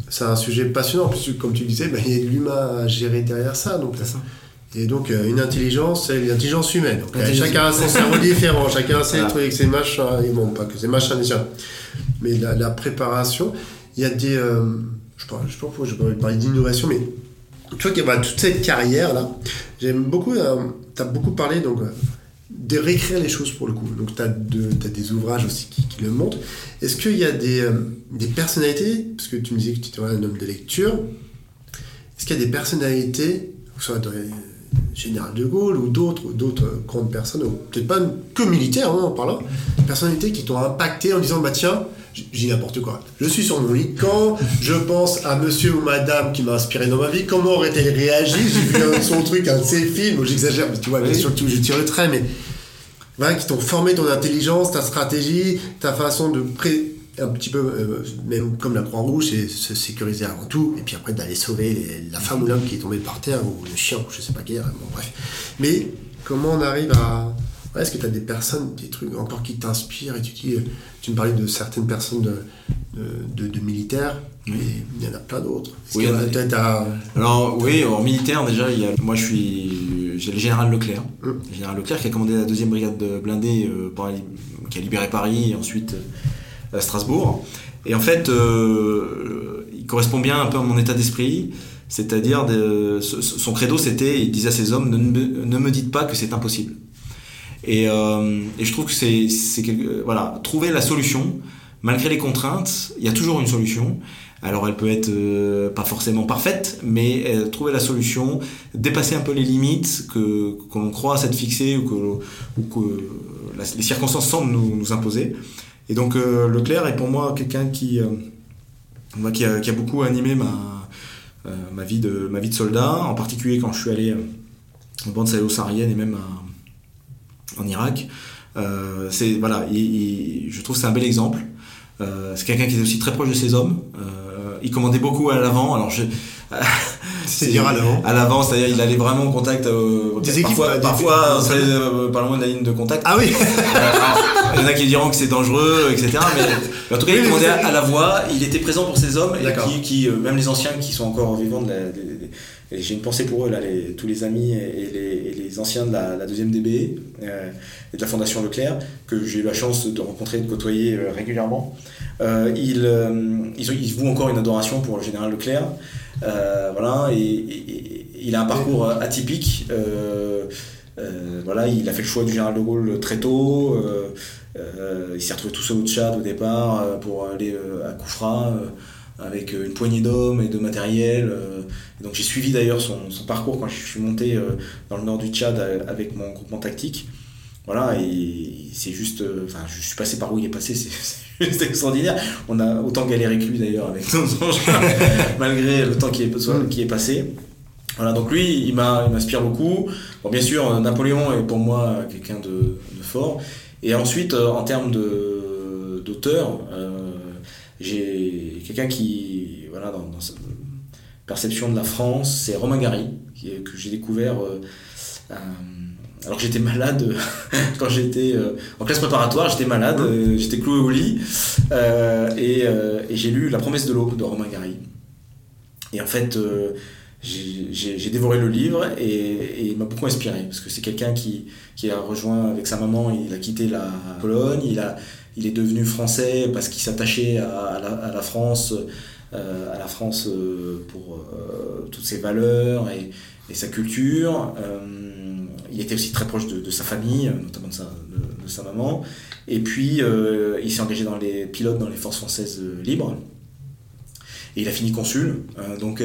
C'est un sujet passionnant, puisque comme tu disais, ben, il y a de l'humain à gérer derrière ça. Donc, ça. Et donc, euh, une intelligence, c'est l'intelligence humaine. Euh, chacun a son cerveau différent, chacun a ses trucs, ses machins, et bon, pas que ses machins déjà. Mais la, préparation, il y a des. Euh, je ne sais pas pourquoi je parler d'innovation, mais tu vois qu'il y a toute cette carrière-là. J'aime beaucoup. tu as beaucoup parlé donc, de réécrire les choses pour le coup. Donc, tu as, as, des ouvrages aussi qui, le montrent. Est-ce qu'il y a des, des personnalités, parce que tu me disais que tu étais un homme de lecture, est-ce qu'il y a des personnalités, soit général de Gaulle ou d'autres d'autres grandes personnes, peut-être pas que militaires hein, par là, personnalités qui t'ont impacté en disant bah tiens, j'ai n'importe quoi. Je suis sur mon lit. Quand je pense à monsieur ou madame qui m'a inspiré dans ma vie, comment aurait-elle réagi? J'ai vu son truc, un de ses films, j'exagère, mais tu vois, bien sûr que je tire le trait, mais voilà, qui t'ont formé ton intelligence, ta stratégie, ta façon de pré un petit peu, euh, même comme la Croix-Rouge, c'est se sécuriser avant tout, et puis après d'aller sauver la femme ou l'homme qui est tombé par terre, ou le chien, ou je sais pas guère, bon bref. Mais comment on arrive à... Est-ce que tu as des personnes, des trucs encore qui t'inspirent, et tu dis, euh, tu me parlais de certaines personnes de, de, de, militaires, mais il y en a plein d'autres. Oui, Alors oui, en militaire déjà, il y a... moi je suis, j'ai le général Leclerc, hum. le général Leclerc qui a commandé la deuxième brigade de blindés, euh, qui a libéré Paris, et ensuite... Strasbourg. Et en fait, euh, correspond bien un peu à mon état d'esprit. C'est-à-dire, son credo, c'était, il disait à ses hommes, ne, ne me dites pas que c'est impossible. Et, euh, et, je trouve que c'est, voilà, trouver la solution, malgré les contraintes, il y a toujours une solution. Alors elle peut être euh, pas forcément parfaite, mais euh, trouver la solution, dépasser un peu les limites que qu'on croit s'être fixées ou que, ou que les circonstances semblent nous imposer. Et donc euh, Leclerc est pour moi quelqu'un qui, qui a, qui, a, beaucoup animé ma, ma, vie de, ma vie de soldat, en particulier quand je suis allé en bande sahélo-saharienne et même en Irak. c'est voilà, je trouve c'est un bel exemple. c'est quelqu'un qui est aussi très proche de ses hommes il commandait beaucoup à l'avant. Alors je. C'est-à-dire à l'avant À l'avant, c'est-à-dire il allait vraiment en contact. Euh, des équipes Parfois, des parfois équipes, euh, pas loin de la ligne de contact. Ah oui Euh, Il y en a qui diront que c'est dangereux, etc. Mais, en tout cas, Oui, il commandait à la voix. Il était présent pour ses hommes et qui, qui, euh, même les anciens qui sont encore vivants. De la, des- des- et j'ai une pensée pour eux là, les- tous les amis et, les, et les anciens de la, la deuxième DB euh, et de la Fondation Leclerc que j'ai eu la chance de rencontrer et de côtoyer euh, régulièrement. Euh, ils, euh, ils, ils vouent encore une adoration pour le général Leclerc. Euh, voilà, et, et- et- il a un parcours atypique. Euh, euh, voilà, il a fait le choix du général de Gaulle très tôt. Il s'est retrouvé tout seul au Tchad au départ pour aller à Koufra avec une poignée d'hommes et de matériel. Et donc j'ai suivi d'ailleurs son, son parcours quand je suis monté dans le nord du Tchad avec mon groupement tactique. Voilà, et c'est juste. euh, Enfin, je suis passé par où il est passé, c'est juste extraordinaire. On a autant galéré que lui d'ailleurs avec nos engins, malgré le temps qui est, qui est passé. Voilà, donc lui, il m'inspire beaucoup. Bon, bien sûr, euh, Napoléon est pour moi quelqu'un de, de fort. Et ensuite, euh, en termes de- d'auteur, euh, j'ai quelqu'un qui, voilà, dans, dans sa perception de la France, c'est Romain Gary, qui que j'ai découvert euh, euh, alors j'étais malade quand j'étais euh, en classe préparatoire, j'étais malade, euh, j'étais cloué au lit, euh, et, euh, j'ai lu La promesse de l'aube de Romain Gary. Et en fait, euh, j'ai- dévoré le livre et, il m'a beaucoup inspiré parce que c'est quelqu'un qui, a rejoint avec sa maman, il a quitté la Pologne, il, est devenu français parce qu'il s'attachait à, la, France, euh, à la France euh, pour euh, toutes ses valeurs et sa culture. Il était aussi très proche de, sa famille, notamment de sa, maman. Et puis, euh, il s'est engagé dans les pilotes dans les forces françaises euh, libres. Et il a fini consul. euh, donc,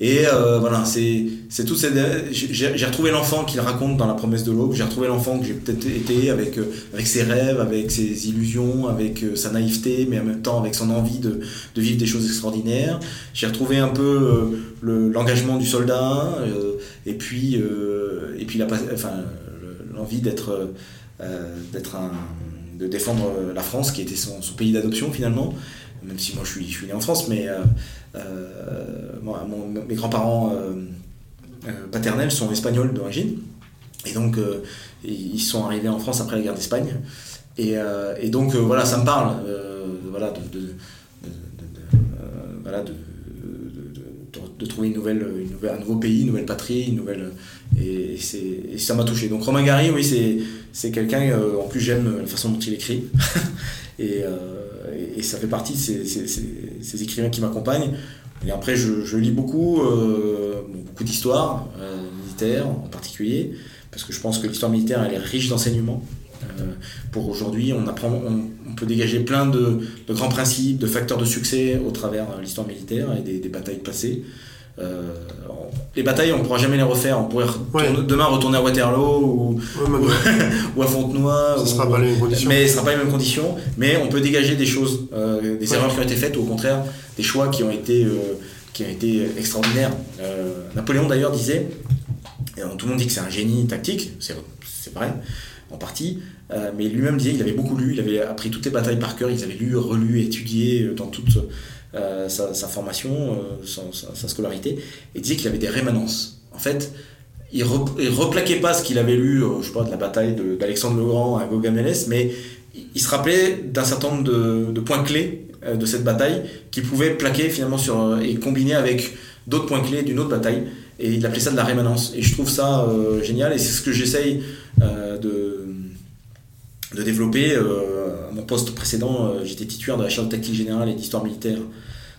et euh, voilà, c'est c'est J'ai retrouvé l'enfant qu'il raconte dans La promesse de l'aube. J'ai retrouvé l'enfant que j'ai peut-être été avec, avec ses rêves, avec ses illusions, avec sa naïveté, mais en même temps avec son envie de, de vivre des choses extraordinaires. J'ai retrouvé un peu le- l'engagement du soldat, et puis, euh, et puis la, l'envie d'être euh, d'être un de défendre la France, qui était son, pays d'adoption finalement, même si moi je suis, je suis né en France, mais euh, euh, mes grands-parents euh, euh, paternels sont espagnols d'origine, et donc euh, ils sont arrivés en France après la guerre d'Espagne, et, euh, et donc euh, voilà, ça me parle, euh, voilà, de, de- euh, de, trouver une nouvelle, une nouvelle, un nouveau pays, une nouvelle patrie, une nouvelle, et, c'est- et ça m'a touché. Donc Romain Gary, oui, c'est quelqu'un, euh, en plus j'aime la façon dont il écrit, et, euh, et, ça fait partie de ces, écrivains qui m'accompagnent. Et après, je, lis beaucoup, euh, beaucoup d'histoires euh, militaires en particulier, parce que je pense que l'histoire militaire, elle est riche d'enseignements. Euh, pour aujourd'hui, on apprend, on, on peut dégager plein de, de grands principes, de facteurs de succès au travers de l'histoire militaire et des, des batailles passées. Euh, les batailles, on ne pourra jamais les refaire. On pourrait retourner- Ouais. demain retourner à Waterloo ou, Ouais, mais ou à Fontenoy. Ce ou- sera pas les mêmes conditions. Mais ce ne sera pas les mêmes conditions. Mais on peut dégager des choses, euh, des Ouais. erreurs qui ont été faites ou au contraire des choix qui ont été, euh, qui ont été extraordinaires. Euh, Napoléon d'ailleurs disait, et tout le monde dit que c'est un génie tactique, c'est vrai en partie, euh, mais lui-même disait qu'il avait beaucoup lu, il avait appris toutes les batailles par cœur, il avait lu, relu, étudié euh, dans toute euh, sa, formation, sa, scolarité, et disait qu'il avait des rémanences. En fait, il, re- il replaquait pas ce qu'il avait lu, je sais de la bataille d'Alexandre le Grand à Gaugamélès, mais il, se rappelait d'un certain nombre de, points clés de cette bataille qu'il pouvait plaquer finalement et combiner avec d'autres points clés d'une autre bataille. Et il appelait ça de la rémanence. Et je trouve ça génial, et c'est ce que j'essaye de, de développer. euh, à mon poste précédent, euh, j'étais titulaire de la chaire de tactique générale et d'histoire militaire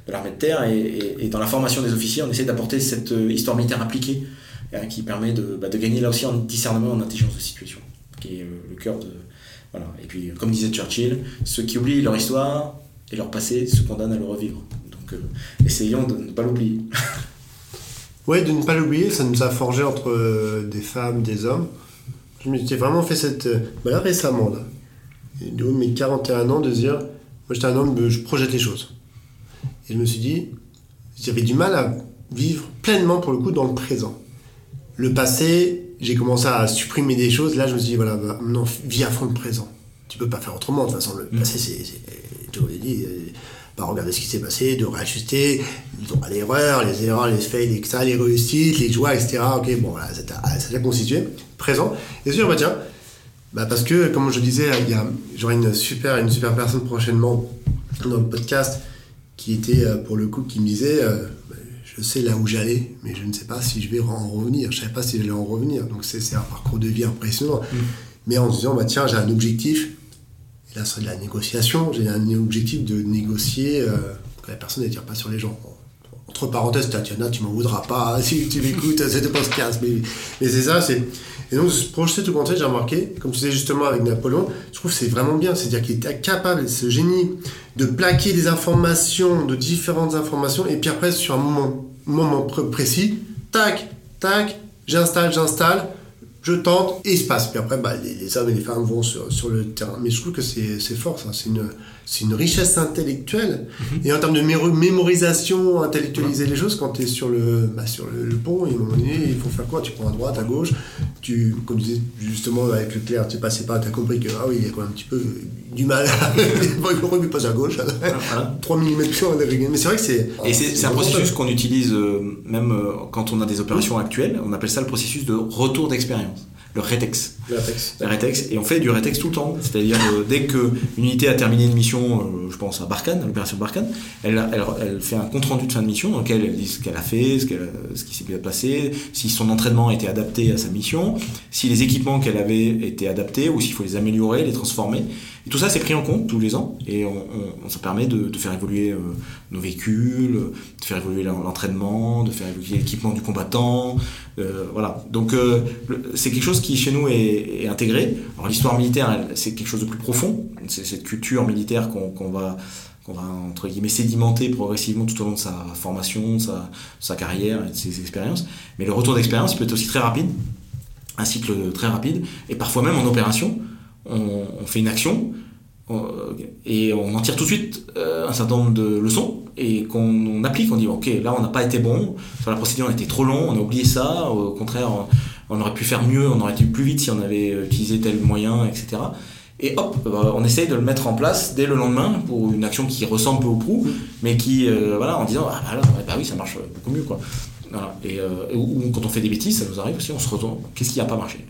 de l'armée de terre. Et, dans la formation des officiers, on essaie d'apporter cette histoire militaire appliquée qui permet de, bah, de, gagner là aussi en discernement, en intelligence de situation, qui est le cœur de. Voilà. Et puis, comme disait Churchill, ceux qui oublient leur histoire et leur passé se condamnent à le revivre. Donc, essayons de ne pas l'oublier. Oui, de ne pas l'oublier, ça nous a forgé entre euh, des femmes, des hommes. Je m'étais vraiment fait cette. Euh, bah là, récemment, là, de mes 41 ans, de dire moi j'étais un homme, je projette les choses. Et je me suis dit, j'avais du mal à vivre pleinement, pour le coup, dans le présent. Le passé, j'ai commencé à supprimer des choses. Là, je me suis dit, voilà, bah, maintenant, vis à fond le présent. Tu peux pas faire autrement. De toute façon, le mm. passé, c'est. Dit, regarder ce qui s'est passé, de réajuster l'erreur, les erreurs, les fails, etc., les réussites, les joies, etc. Ok, bon, voilà, ça t'a constitué, présent. Et sûr, bah tiens, bah parce que, comme je disais, j'aurai une super, une super personne prochainement dans le podcast qui était, euh, pour le coup, qui me disait, euh, bah, je sais là où j'allais, mais je ne sais pas si je vais en revenir. Je ne savais pas si j'allais en revenir. Donc c'est un parcours de vie impressionnant. Mmh. Mais en se disant, bah tiens, j'ai un objectif, et là, c'est de la négociation. J'ai un objectif de négocier euh, que la personne ne tire pas sur les gens. Entre parenthèses, Tatiana, tu m'en voudras pas si tu m'écoutes, c'était pas ce casse. Mais, mais c'est ça, c'est. Et donc, se projeter tout compte, j'ai remarqué, comme tu disais justement avec Napoléon, je trouve que c'est vraiment bien. C'est-à-dire qu'il était capable, ce génie, de plaquer des informations, de différentes informations, et puis après, sur un moment, moment précis, tac, tac, j'installe, j'installe, je tente et il se passe. Puis après, bah, les, hommes et les femmes vont sur, sur le terrain. Mais je trouve que c'est fort, ça. C'est une, une richesse intellectuelle. Mhm. Et en termes de mémorisation, intellectualiser les choses, quand tu es sur le, bah, sur le, pont, et à un moment donné, il faut faire quoi? Tu prends à droite, à gauche. Tu, comme tu disais justement avec le clair, tu passais pas, tu as compris que, ah oui, il y a quand même un petit peu du mal. il aurait pu passer à gauche. 3 mm Mais c'est vrai que c'est. Et c'est un processus qu'on utilise euh, même euh, quand on a des opérations actuelles. On appelle ça le processus de retour d'expérience le rétex. Le rétex. Et on fait du rétex tout le temps. C'est-à-dire, euh, dès qu'une unité a terminé une mission, euh, je pense à Barkhane, l'opération Barkhane, elle, fait un compte-rendu de fin de mission dans lequel elle dit ce qu'elle a fait, ce, qui s'est bien passé, si son entraînement a été adapté à sa mission, si les équipements qu'elle avait été adaptés ou s'il faut les améliorer, les transformer. Et tout ça, c'est pris en compte tous les ans et ça permet de, faire évoluer euh, nos véhicules, de faire évoluer l'entraînement, de faire évoluer l'équipement du combattant. voilà. Donc, c'est quelque chose qui chez nous est, intégré. Alors l'histoire militaire, c'est quelque chose de plus profond. C'est cette culture militaire qu'on va qu'on va entre guillemets sédimenter progressivement tout au long de sa formation, sa, sa carrière et de ses expériences. Mais le retour d'expérience peut être aussi très rapide, un cycle très rapide, et parfois même en opération, on, fait une action et on en tire tout de suite euh, un certain nombre de leçons et qu'on applique, on dit ok là on n'a pas été bon, sur la procédure on été trop long, on a oublié ça, au contraire on aurait pu faire mieux, on aurait été plus vite si on avait utilisé tel moyen, etc. Et hop, bah, on essaye de le mettre en place dès le lendemain pour une action qui ressemble peu au prou, mais qui, euh, voilà, en disant, ah bah, bah, oui, ça marche beaucoup mieux, quoi. Et, euh, ou quand on fait des bêtises, ça nous arrive aussi, on se retourne, qu'est-ce qui n'a pas marché?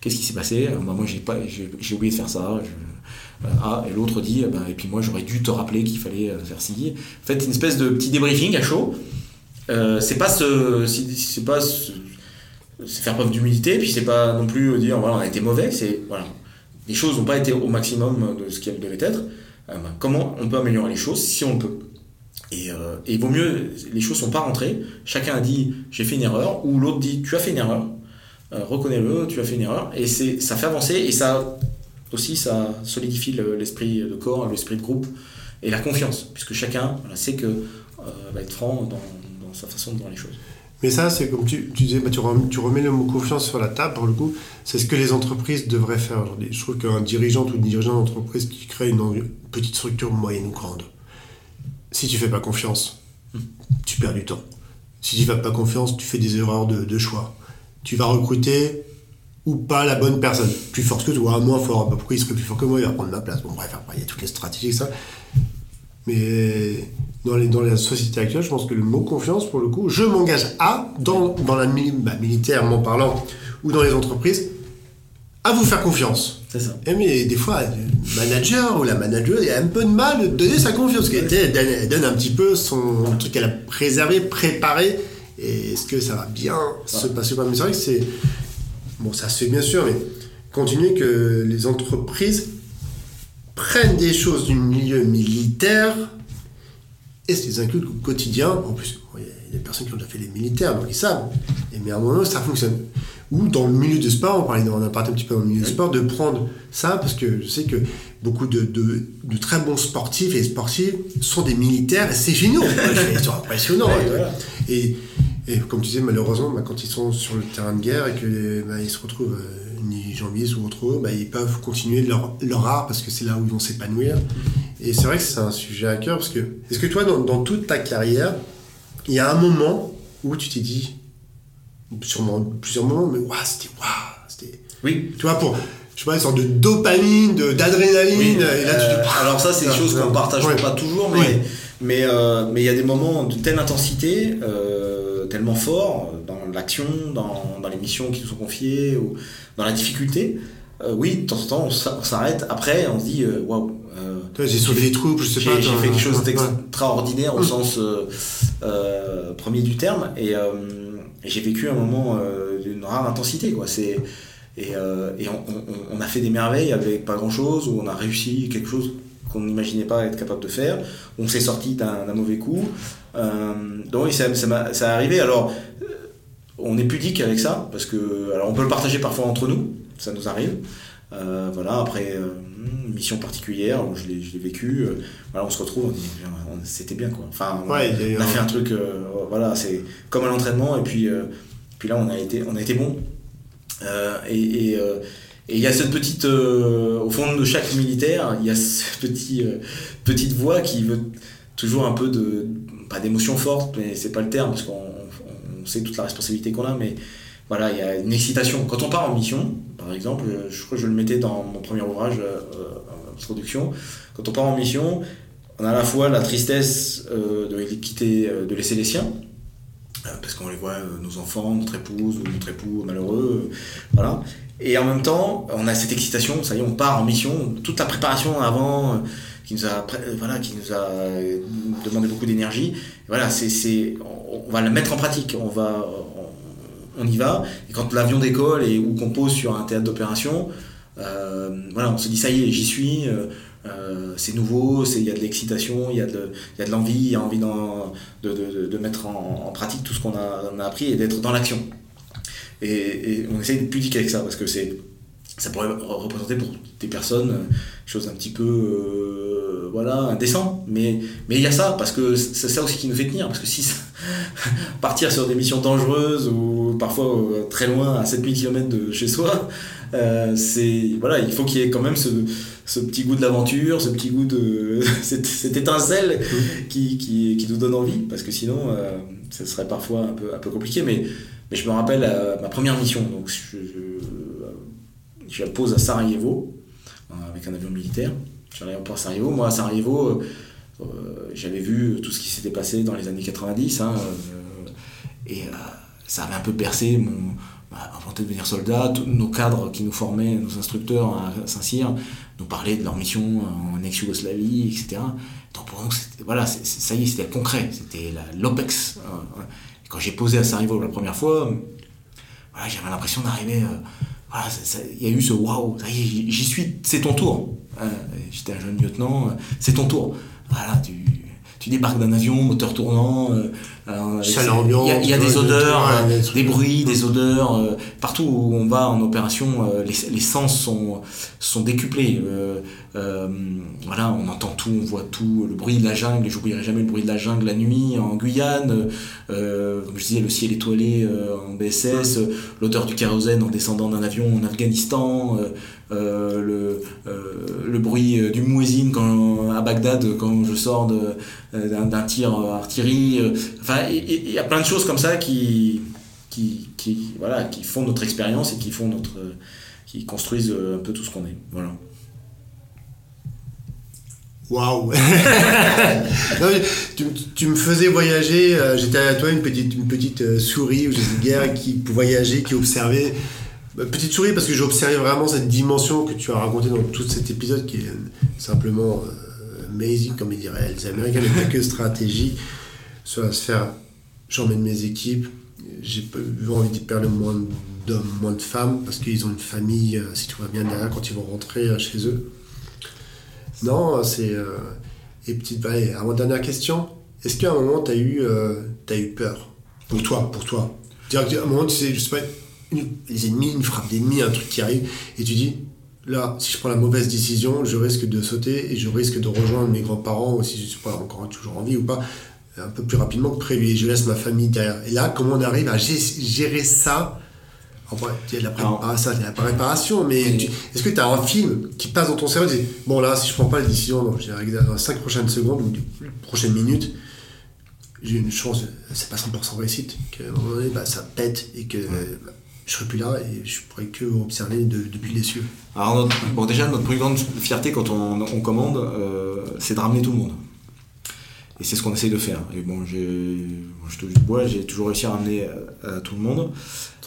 Qu'est-ce qui s'est passé? Moi, j'ai, pas, oublié de faire ça. Euh, ah, et l'autre dit, et puis moi, j'aurais dû te rappeler qu'il fallait faire ci. En fait, une espèce de petit débriefing à chaud. c'est pas ce, c'est pas ce, c'est faire preuve d'humilité, puis c'est pas non plus dire voilà on a été mauvais, c'est voilà. Les choses n'ont pas été au maximum de ce qu'elles devaient être. Euh, ben, comment on peut améliorer les choses si on peut? Et, euh, et, vaut mieux, les choses sont pas rentrées, chacun a dit j'ai fait une erreur, ou l'autre dit tu as fait une erreur, euh, reconnais-le, tu as fait une erreur, et ça fait avancer, et ça aussi ça solidifie l'esprit de corps, l'esprit de groupe, et la confiance, puisque chacun sait que va être franc dans, dans sa façon de voir les choses. Mais ça, c'est comme tu, disais, bah, tu, remets, le mot confiance sur la table, pour le coup, c'est ce que les entreprises devraient faire aujourd'hui. Je trouve qu'un dirigeant ou une dirigeante d'entreprise qui crée une, petite structure moyenne ou grande, si tu fais pas confiance, tu perds du temps. Si tu fais pas confiance, tu fais des erreurs de, choix. Tu vas recruter ou pas la bonne personne. Plus fort que toi, moins fort. Pourquoi il serait plus fort que moi Il va prendre ma place. Bon, bref, il y a toutes les stratégies, ça. Mais dans, les, dans la société actuelle, je pense que le mot confiance, pour le coup, je m'engage à, dans, dans la bah, militairement parlant, ou dans les entreprises, à vous faire confiance. C'est ça. Et mais des fois, le manager ou la manager a un peu de mal de donner sa confiance. Parce qu'elle donne, un petit peu son truc qu'elle a préservé, préparé. Et est-ce que ça va bien se passer Mais c'est vrai que c'est. Bon, ça se fait bien sûr, mais continuer que les entreprises prennent des choses du milieu militaire et c'est des inclus au quotidien. En plus, il y a des personnes qui ont déjà fait les militaires, donc ils savent. Et mais à un moment, ça fonctionne. Ou dans le milieu du sport, on, parlait, on a parlé un petit peu dans le milieu du sport, de prendre ça, parce que je sais que beaucoup de, de, de très bons sportifs et sportifs sont des militaires, et c'est génial, c'est impressionnant. et, et, comme tu disais, malheureusement, bah, quand ils sont sur le terrain de guerre et qu'ils bah, se retrouvent euh, ni janvier ou autre, bah, ils peuvent continuer leur, leur art parce que c'est là où ils vont s'épanouir. Et c'est vrai que c'est un sujet à cœur parce que, est-ce que toi, dans, dans toute ta carrière, il y a un moment où tu t'es dit, sûrement plusieurs moments, mais waouh, c'était waouh, c'était. Oui. Tu vois, pour. Je sais pas, une sorte de dopamine, d'adrénaline. Oui. et là, tu dis, euh, alors ça, c'est des choses qu'on partage ouais. pas toujours, mais ouais. mais euh, mais il y a des moments de telle intensité, euh, tellement forts dans l'action, dans, dans les missions qui nous sont confiées, ou dans la difficulté. Euh, oui, de temps en temps, on s'arrête. Après, on se dit, waouh. Wow, j'ai sauvé les troupes, je sais pas. J'ai fait quelque chose d'extraordinaire au sens premier du terme, et j'ai vécu un moment euh, d'une rare intensité, quoi. C'est, et, euh, et on, on, on, a fait des merveilles avec pas grand chose, où on a réussi quelque chose qu'on n'imaginait pas être capable de faire. On s'est sorti d'un mauvais coup. Euh, donc ça, ça, ça arrivé. Alors, on est pudique avec ça, parce que, alors on peut le partager parfois entre nous, ça nous arrive. Euh, voilà, après euh, une mission particulière, je l'ai vécu, euh, voilà, on se retrouve, on dit, c'était bien quoi. Enfin, on, ouais, on a fait un truc, euh, voilà, c'est comme à l'entraînement, et puis, euh, puis là on a été, on a été bon. et il y a cette petite, au fond de chaque militaire, il y a cette petit, petite voix qui veut toujours un peu de, pas d'émotion forte, mais c'est pas le terme, parce qu'on on sait toute la responsabilité qu'on a, mais voilà, il y a une excitation. Quand on part en mission, par exemple, je crois que je le mettais dans mon premier ouvrage, euh, introduction, quand on part en mission, on a à la fois la tristesse euh, de quitter, de laisser les siens, euh, parce qu'on les voit, euh, nos enfants, notre épouse ou notre époux malheureux, voilà. Et en même temps, on a cette excitation, ça y est, on part en mission, toute la préparation avant, qui nous a, voilà, qui nous a demandé beaucoup d'énergie. Voilà, c'est, on va la mettre en pratique, on va, on y va. Et quand l'avion décolle et ou qu'on pose sur un théâtre d'opération, euh, voilà, on se dit ça y est, j'y suis. Euh, euh, c'est nouveau, il y a de l'excitation, il y a de, l'envie, il y a envie de, de, de, mettre en, pratique tout ce qu'on a, a appris et d'être dans l'action. Et, on essaye de pudique avec ça parce que ça pourrait représenter pour des personnes euh, chose un petit peu euh, voilà indécent. Mais mais il y a ça parce que c'est ça aussi qui nous fait tenir parce que si ça, partir sur des missions dangereuses ou parfois euh, très loin à 7000 km de chez soi euh, c'est voilà il faut qu'il y ait quand même ce, ce petit goût de l'aventure ce petit goût de cette, cette étincelle qui, qui, qui, nous donne envie parce que sinon euh, ça serait parfois un peu un peu compliqué. Mais mais je me rappelle ma première mission donc je, je je la pose à Sarajevo, avec un avion militaire. J'arrive à Sarajevo. Moi, à Sarajevo, euh, j'avais vu tout ce qui s'était passé dans les années 90. Hein, euh, et euh, ça avait un peu bercé mon de devenir soldat. Tous nos cadres qui nous formaient, nos instructeurs à Saint-Cyr, nous parlaient de leur mission en ex-Yougoslavie, etc. Donc pour nous, voilà, ça y est, c'était concret. C'était l'OPEX. quand j'ai posé à Sarajevo la première fois, j'avais l'impression d'arriver voilà, il y a eu ce waouh, j'y suis, c'est ton tour. Euh, J'étais un jeune lieutenant, c'est ton tour. Voilà, tu, tu débarques d'un avion, moteur tournant, euh, il y a, y a des odeurs, euh, des bruits, des odeurs. Euh, partout où on va en opération, euh, les, les, sens sont, sont décuplés. voilà, on entend tout, on voit tout. Le bruit de la jungle, j'oublierai jamais le bruit de la jungle la nuit en Guyane. comme je disais, le ciel étoilé en BSS, l'odeur du kérosène en descendant d'un avion en Afghanistan. Euh, le, euh, le bruit du muezzin à Bagdad quand je sors d'un tir artillerie. Enfin, il y, a plein de choses comme ça qui, qui, qui, voilà, qui font notre expérience et qui font notre, qui construisent un peu tout ce qu'on est. Voilà. Waouh tu, tu, me faisais voyager, euh, j'étais à toi une petite, une petite euh, souris où j'étais guerre qui voyageait, qui observait. Bah, petite souris parce que j'ai observé vraiment cette dimension que tu as racontée dans tout cet épisode qui est simplement euh, amazing, comme ils diraient les Américains, mais pas que stratégie sur la sphère j'emmène mes équipes. J'ai envie de perdre moins d'hommes, moins de femmes, parce qu'ils ont une famille, euh, si tout va bien derrière, quand ils vont rentrer euh, chez eux. Non, c'est. Euh, et petite. Allez, avant dernière question. est-ce qu'à un moment, tu as, eu, euh, as eu peur? Pour toi, pour toi. C'est-à-dire qu'à un moment, tu sais, je sais pas, les ennemis, une frappe d'ennemis, un truc qui arrive, et tu dis, là, si je prends la mauvaise décision, je risque de sauter et je risque de rejoindre mes grands-parents, ou si je suis pas encore toujours en vie ou pas, un peu plus rapidement que prévu, et je laisse ma famille derrière. Et là, comment on arrive à gérer ça? En vrai, il y a de la, préparation, la préparation, mais est-ce que tu as un film qui passe dans ton cerveau et dis, bon là, si je prends pas la décision dans, dans les 5 prochaines secondes ou les prochaines minutes, j'ai une chance, c'est pas 100% réussite, qu'à un moment donné, bah, ça pète et que bah, je serai plus là et je pourrais que observer depuis les cieux. Alors, bon, déjà, notre plus grande fierté quand on, commande, euh, c'est de ramener tout le monde. Et c'est ce qu'on essaye de faire. Et bon, je te du bois, j'ai toujours réussi à ramener euh, tout le monde.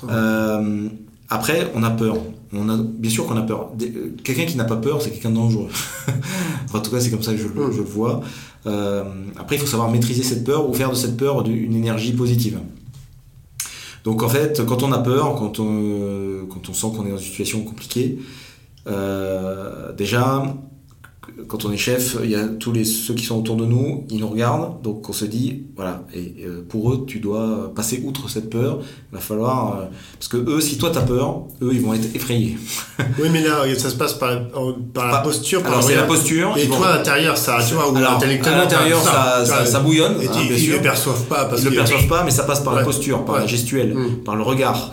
Euh, après, on a peur. On a, bien sûr qu'on a peur. Quelqu'un qui n'a pas peur, c'est quelqu'un de dangereux. en tout cas, c'est comme ça que je, je le vois. Euh, après, il faut savoir maîtriser cette peur ou faire de cette peur une énergie positive. Donc en fait, quand on a peur, quand on, quand on sent qu'on est dans une situation compliquée, euh, déjà, quand on est chef, il y a tous les, ceux qui sont autour de nous, ils nous regardent, donc on se dit, voilà, et euh, pour eux, tu dois passer outre cette peur, il va falloir, euh, parce que eux, si toi tu as peur, eux, ils vont être effrayés. oui, mais là, ça se passe par, par la posture. alors c'est la posture. Et toi, à l'intérieur, ça, tu vois, ou alors, à l'intérieur, ça, ça, bouillonne. Et hein, ils ne le perçoivent pas. Parce ils le perçoivent pas, mais ça passe par la posture, par la gestuelle, mm. par le regard.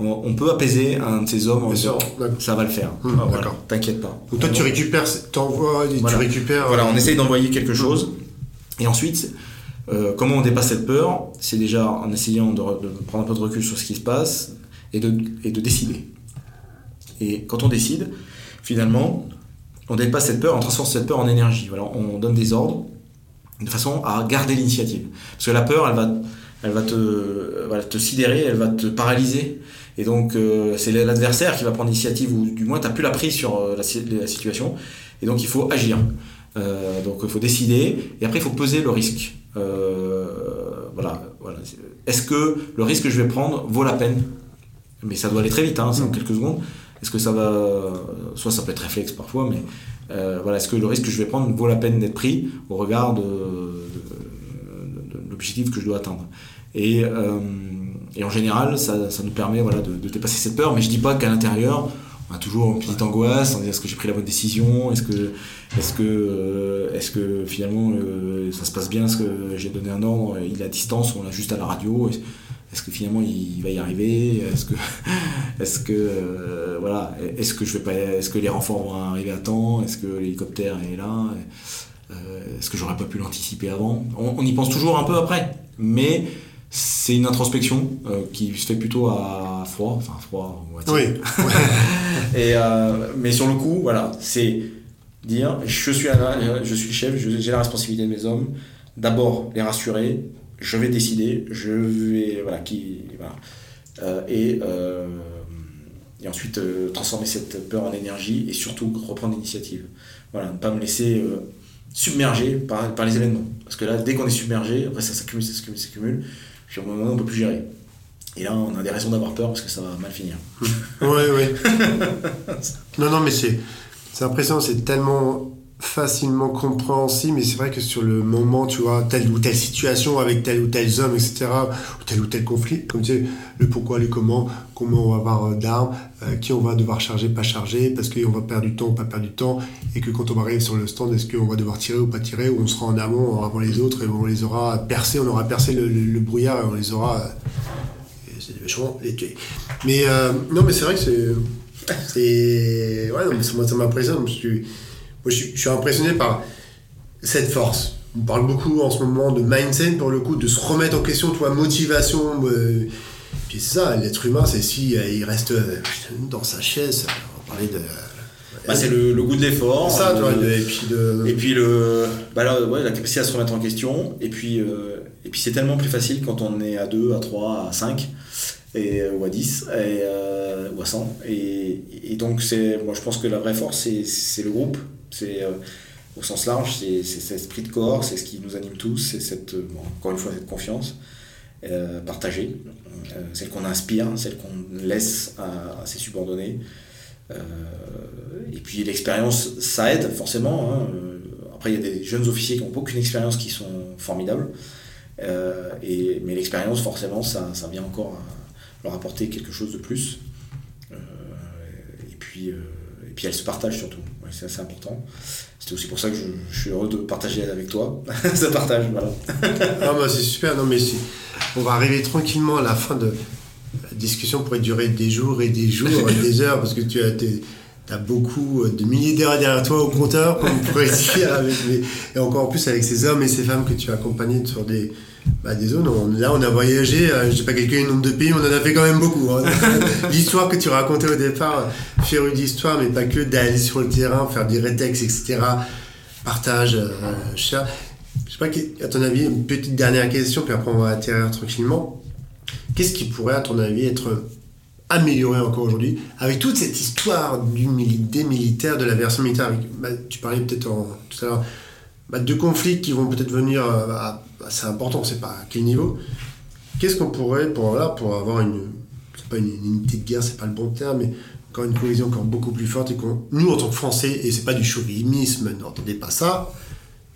On, peut apaiser un de ces hommes en disant, ça va le faire. Mm, d'accord. T'inquiète pas. Donc toi, tu récupères, t'envoies voilà. tu récupères. Voilà, on essaye d'envoyer quelque chose. Et ensuite, euh, comment on dépasse cette peur? C'est déjà en essayant de, prendre un peu de recul sur ce qui se passe et de, et de décider. Et quand on décide, finalement, on dépasse cette peur, on transforme cette peur en énergie. Voilà, on donne des ordres de façon à garder l'initiative. Parce que la peur, elle va, elle va te, voilà, te sidérer, elle va te paralyser. Et donc, euh, c'est l'adversaire qui va prendre l'initiative, ou du moins, tu n'as plus la prise sur euh, la, situation. Et donc il faut agir. Euh, donc il faut décider et après il faut peser le risque. Voilà. Est-ce que le risque que je vais prendre vaut la peine? Mais ça doit aller très vite, hein, c'est en quelques secondes. Est-ce que ça va. Soit ça peut être réflexe parfois, mais voilà, est-ce que le risque que je vais prendre vaut la peine d'être pris au regard de, l'objectif que je dois atteindre? Et, et en général, ça, ça nous permet voilà, de, dépasser cette peur, mais je dis pas qu'à l'intérieur, on a toujours une petite angoisse, on dit est-ce que j'ai pris la bonne décision, est-ce que, est-ce que, euh, est-ce que finalement euh, ça se passe bien, est-ce que j'ai donné un ordre, il est à distance, on l'a juste à la radio, est-ce que finalement il va y arriver, est-ce que, est-ce que, euh, voilà, est-ce que je vais pas, est-ce que les renforts vont arriver à temps, est-ce que l'hélicoptère est là, est-ce que j'aurais pas pu l'anticiper avant, on y pense toujours un peu après, mais c'est une introspection euh, qui se fait plutôt à froid, enfin froid, Oui. Et, euh, mais sur le coup, voilà, c'est dire je suis, je suis le chef, j'ai la responsabilité de mes hommes. D'abord les rassurer, je vais décider, je vais voilà qui voilà, euh, et et ensuite transformer cette peur en énergie et surtout reprendre l'initiative. Voilà, ne pas me laisser submerger par, par les événements. Parce que là, dès qu'on est submergé, après ça s'accumule, ça s'accumule, ça s'accumule. Puis au moment on peut plus gérer. Et là, on a des raisons d'avoir peur parce que ça va mal finir. oui, oui. non, non, mais c'est impressionnant, c'est tellement facilement compréhensible, mais c'est vrai que sur le moment, tu vois, telle ou telle situation avec tel ou tel homme, etc., ou tel ou tel conflit, comme tu sais, le pourquoi, le comment, comment on va avoir euh, d'armes, euh, qui on va devoir charger, pas charger, parce qu'on va perdre du temps ou pas perdre du temps, et que quand on va arriver sur le stand, est-ce qu'on va devoir tirer ou pas tirer, ou on sera en amont avant les autres, et on les aura percés, on aura percé le, brouillard, et on les aura... Euh, vachement les tuer. Mais non, mais c'est vrai que c'est ouais, non, mais ça m'impressionne, parce que je, suis impressionné par cette force. On parle beaucoup en ce moment de mindset pour le coup, de se remettre en question, toi, motivation. Euh, puis c'est ça, l'être humain, c'est si euh, il reste euh, dans sa chaise. On parlait de. Bah, c'est le, goût de l'effort. Ça, et puis Et puis le, bah la capacité à se remettre en question. Et puis, et puis c'est tellement plus facile quand on est à 2, à 3, à 5 et, ou à 10 et, ou à 100. Et, et donc c'est, moi je pense que la vraie force c'est le groupe, c'est euh, au sens large, c'est cet esprit de corps, c'est ce qui nous anime tous, c'est cette, euh, encore une fois, cette confiance euh, partagée, celle qu'on inspire, celle qu'on laisse à, ses subordonnés. et puis l'expérience, ça aide forcément. Hein, après, il y a des jeunes officiers qui n'ont aucune expérience qui sont formidables. et, mais l'expérience, forcément, ça, ça, vient encore leur apporter quelque chose de plus. et, puis, et puis, elle se partage surtout. C'est assez important. C'est aussi pour ça que je, suis heureux de partager avec toi. ça partage, voilà. ah, bah, c'est super. Non, mais on va arriver tranquillement à la fin de la discussion pourrait durer des jours et des jours et des heures parce que tu as, as beaucoup de milliers d'heures derrière toi au compteur, comme on pourrait dire, avec et encore plus avec ces hommes et ces femmes que tu as accompagnés sur des, bah, des zones. là, on a voyagé, euh, je sais pas calculé le nombre de pays, mais on en a fait quand même beaucoup. Hein. L'histoire que tu racontais au départ, féru d'histoire, mais pas que, d'aller sur le terrain, faire des rétextes, etc. Partage, euh, cher. Je sais pas, à ton avis, une petite dernière question, puis après on va atterrir tranquillement. Qu'est-ce qui pourrait, à ton avis, être amélioré encore aujourd'hui avec toute cette histoire du, des militaires, de la version militaire bah, Tu parlais peut-être tout à l'heure bah, de conflits qui vont peut-être venir euh, assez importants, c'est pas à quel niveau. Qu'est-ce qu'on pourrait, pour, là, pour avoir une, c'est pas une, unité de guerre, c'est pas le bon terme, mais encore une cohésion encore beaucoup plus forte et qu'on, nous en tant que Français, et c'est pas du chauvinisme, n'entendez pas ça,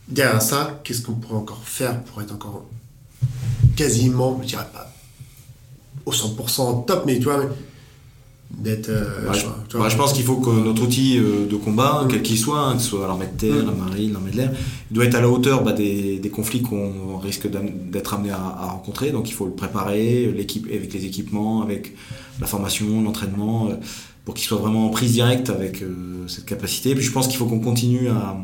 derrière ça, qu'est-ce qu'on pourrait encore faire pour être encore quasiment, je dirais pas au 100% top, mais tu vois, d'être. Euh, je, pense qu'il faut que notre outil euh, de combat, mm. quel qu'il soit, hein, que ce soit l'armée de terre, mm. la marine, l'armée de l'air, doit être à la hauteur bah, des, des, conflits qu'on risque d'être amené à, rencontrer. Donc il faut le préparer, l'équipe avec les équipements, avec la formation, l'entraînement, euh, pour qu'il soit vraiment en prise directe avec cette capacité. Puis je pense qu'il faut qu'on continue à,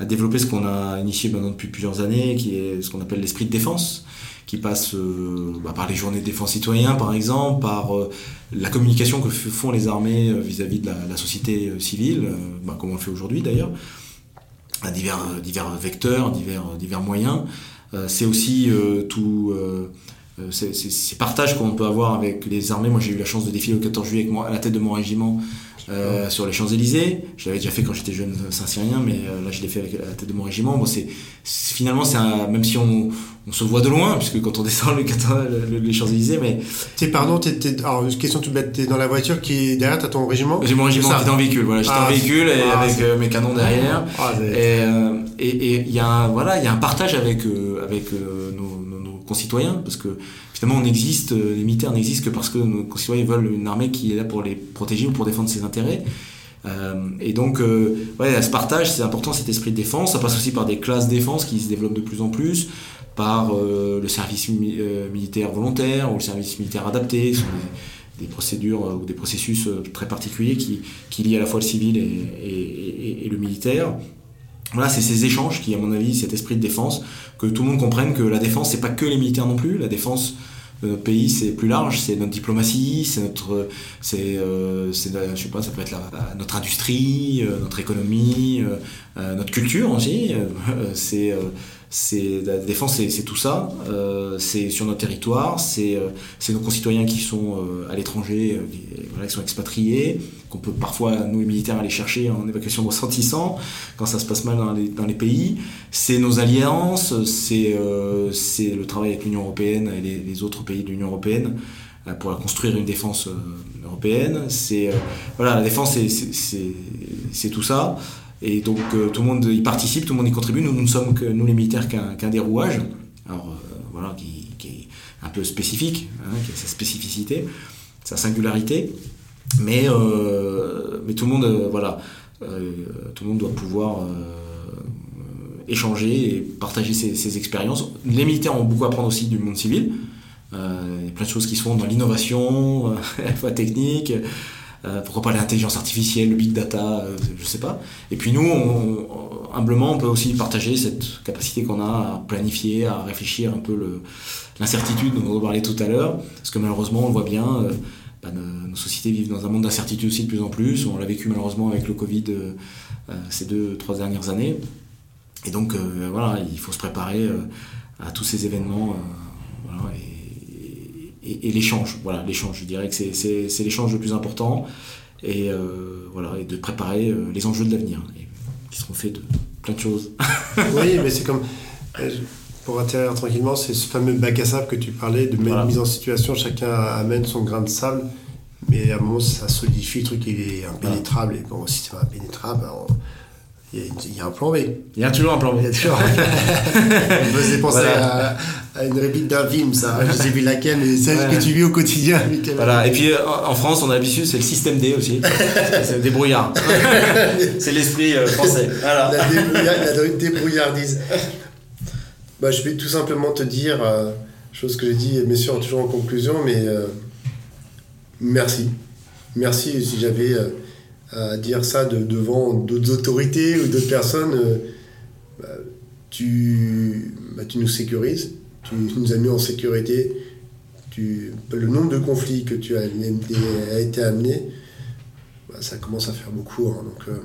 à, développer ce qu'on a initié maintenant depuis plusieurs années, qui est ce qu'on appelle l'esprit de défense qui passe euh, bah, par les journées de défense citoyen par exemple, par euh, la communication que font les armées euh, vis-à-vis de la, société civile, bah, comme on le fait aujourd'hui d'ailleurs, à divers, divers vecteurs, divers, divers moyens. c'est aussi tout ces, ces, partages qu'on peut avoir avec les armées. Moi j'ai eu la chance de défiler le 14 juillet avec moi, à la tête de mon régiment euh, sur les Champs-Élysées. Je l'avais déjà fait quand j'étais jeune Saint-Cyrien, mais euh, là je l'ai fait avec la tête de mon régiment. Bon, c'est finalement c'est même si on, on, se voit de loin, puisque quand on descend le, les Champs-Élysées, mais t'es pardon, t'es, alors question toute bête, t'es dans la voiture qui est derrière, t'as ton régiment? J'ai mon régiment qui est en véhicule. Voilà, j'étais en ah, véhicule et ah, avec euh, mes canons derrière. Ah, et il y a voilà, il y a un partage avec avec nos concitoyens parce que finalement, on existe, euh, les militaires n'existent que parce que nos concitoyens veulent une armée qui est là pour les protéger ou pour défendre ses intérêts. Euh, et donc, euh, ouais, ce partage, c'est important, cet esprit de défense. Ça passe aussi par des classes défense qui se développent de plus en plus, par le service militaire volontaire ou le service militaire adapté. Ce sont des, procédures ou des processus très particuliers qui, lient à la fois le civil et le militaire. Voilà, c'est ces échanges qui, à mon avis, cet esprit de défense, que tout le monde comprenne que la défense, c'est pas que les militaires non plus. La défense de notre pays, c'est plus large, c'est notre diplomatie, c'est notre, c'est, euh, je sais pas, ça peut être notre industrie, euh, notre économie, euh, notre culture aussi. c'est c'est la défense, c'est tout ça. Euh, c'est sur notre territoire, c'est euh, nos concitoyens qui sont euh, à l'étranger, qui sont expatriés, qu'on peut parfois, nous les militaires, aller chercher en évacuation de ressentissants quand ça se passe mal dans les, dans les pays. C'est nos alliances, c'est le travail avec l'Union européenne et les, autres pays de l'Union européenne pour construire une défense européenne. Voilà, la défense, c'est tout ça. Et donc euh, tout le monde y participe, tout le monde y contribue. Nous, nous ne sommes nous les militaires qu'un dérouage, alors euh, voilà, qui, est un peu spécifique, hein, qui a sa spécificité, sa singularité. Mais, euh, mais tout le monde, voilà, tout le monde doit pouvoir échanger et partager ses, expériences. Les militaires ont beaucoup à apprendre aussi du monde civil. il y a plein de choses qui se font dans l'innovation, la technique, euh, pourquoi pas l'intelligence artificielle, le big data, je euh, je sais pas. Et puis nous, humblement, on peut aussi partager cette capacité qu'on a à planifier, à réfléchir un peu l'incertitude dont on parlait tout à l'heure, parce que malheureusement, on le voit bien, euh, bah, nos, sociétés vivent dans un monde d'incertitude aussi de plus en plus. On l'a vécu malheureusement avec le Covid ces deux, trois dernières années. Et donc, voilà, il faut se préparer à tous ces événements. L'échange. Voilà, l'échange. Je dirais que c'est l'échange le plus important et euh, voilà et de préparer euh, les enjeux de l'avenir qui seront faits de plein de choses. oui, mais c'est comme euh, pour atterrir tranquillement, c'est ce fameux bac à sable que tu parlais de mise en situation. Chacun amène son grain de sable, mais à un moment ça solidifie le truc, il est impénétrable et bon, si c'est impénétrable, Il y, a, un plan B. Il y a toujours un plan B. Il y a toujours On me faisait penser à, une réplique d'un film, ça. Je sais plus laquelle, mais c'est ce que tu vis au quotidien. Voilà. Et puis euh, en France, on a l'habitude, c'est le système D aussi. c'est le débrouillard. c'est l'esprit euh, français. Voilà. La, débrouillard, la débrouillardise. Bah, je vais tout simplement te dire, euh, chose que j'ai dit, bien sûr, toujours en conclusion, mais merci. Merci si j'avais à dire ça devant d'autres autorités ou d'autres personnes, bah, tu, bah, tu nous sécurises, tu nous as mis en sécurité. Le nombre de conflits que tu as, été amené, bah, ça commence à faire beaucoup. Hein, donc, euh,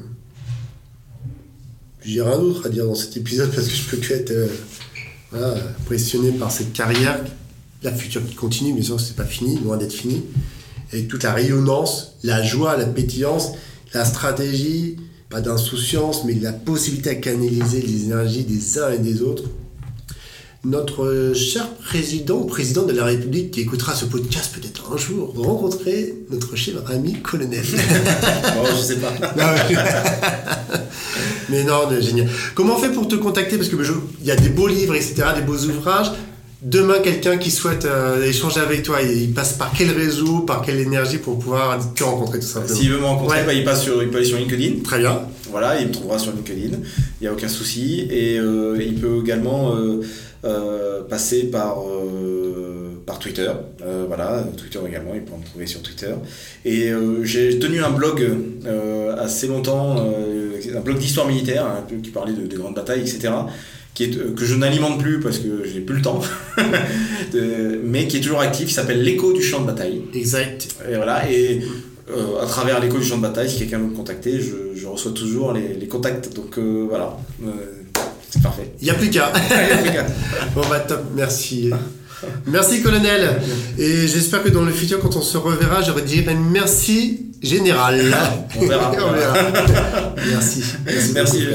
j'ai rien d'autre à dire dans cet épisode parce que je peux être euh, impressionné par cette carrière, la future qui continue, mais ça c'est pas fini, loin d'être fini, avec toute la rayonnance, la joie, la pétillance la stratégie, pas d'insouciance, mais la possibilité à canaliser les énergies des uns et des autres. Notre cher président, président de la République qui écoutera ce podcast peut-être un jour, rencontrer notre cher ami colonel. bon, je sais pas. mais non, génial. Comment on fait pour te contacter? Parce que il y a des beaux livres, etc., des beaux ouvrages demain quelqu'un qui souhaite euh, échanger avec toi, il passe par quel réseau, par quelle énergie pour pouvoir te rencontrer tout simplement? S'il veut me rencontrer, bah, il, passe sur, il peut aller sur LinkedIn. Très bien. Voilà, il me trouvera sur LinkedIn, il n'y a aucun souci. Et euh, il peut également euh, passer par, par Twitter. voilà, Twitter également, il peut me trouver sur Twitter. Et j'ai tenu un blog assez longtemps, un blog d'histoire militaire, peu qui parlait de, de grandes batailles, etc qui est, euh, que je n'alimente plus parce que j'ai plus le temps, mais qui est toujours actif, qui s'appelle l'écho du champ de bataille. Exact. Et voilà, et euh, à travers l'écho du champ de bataille, si quelqu'un veut me contacter, je, je reçois toujours les, les contacts. Donc euh, voilà, c'est parfait. Il n'y a plus qu'à. bon bah top, merci. Merci colonel. Et j'espère que dans le futur, quand on se reverra, j'aurais dit merci général. on verra. on verra. merci. Merci. merci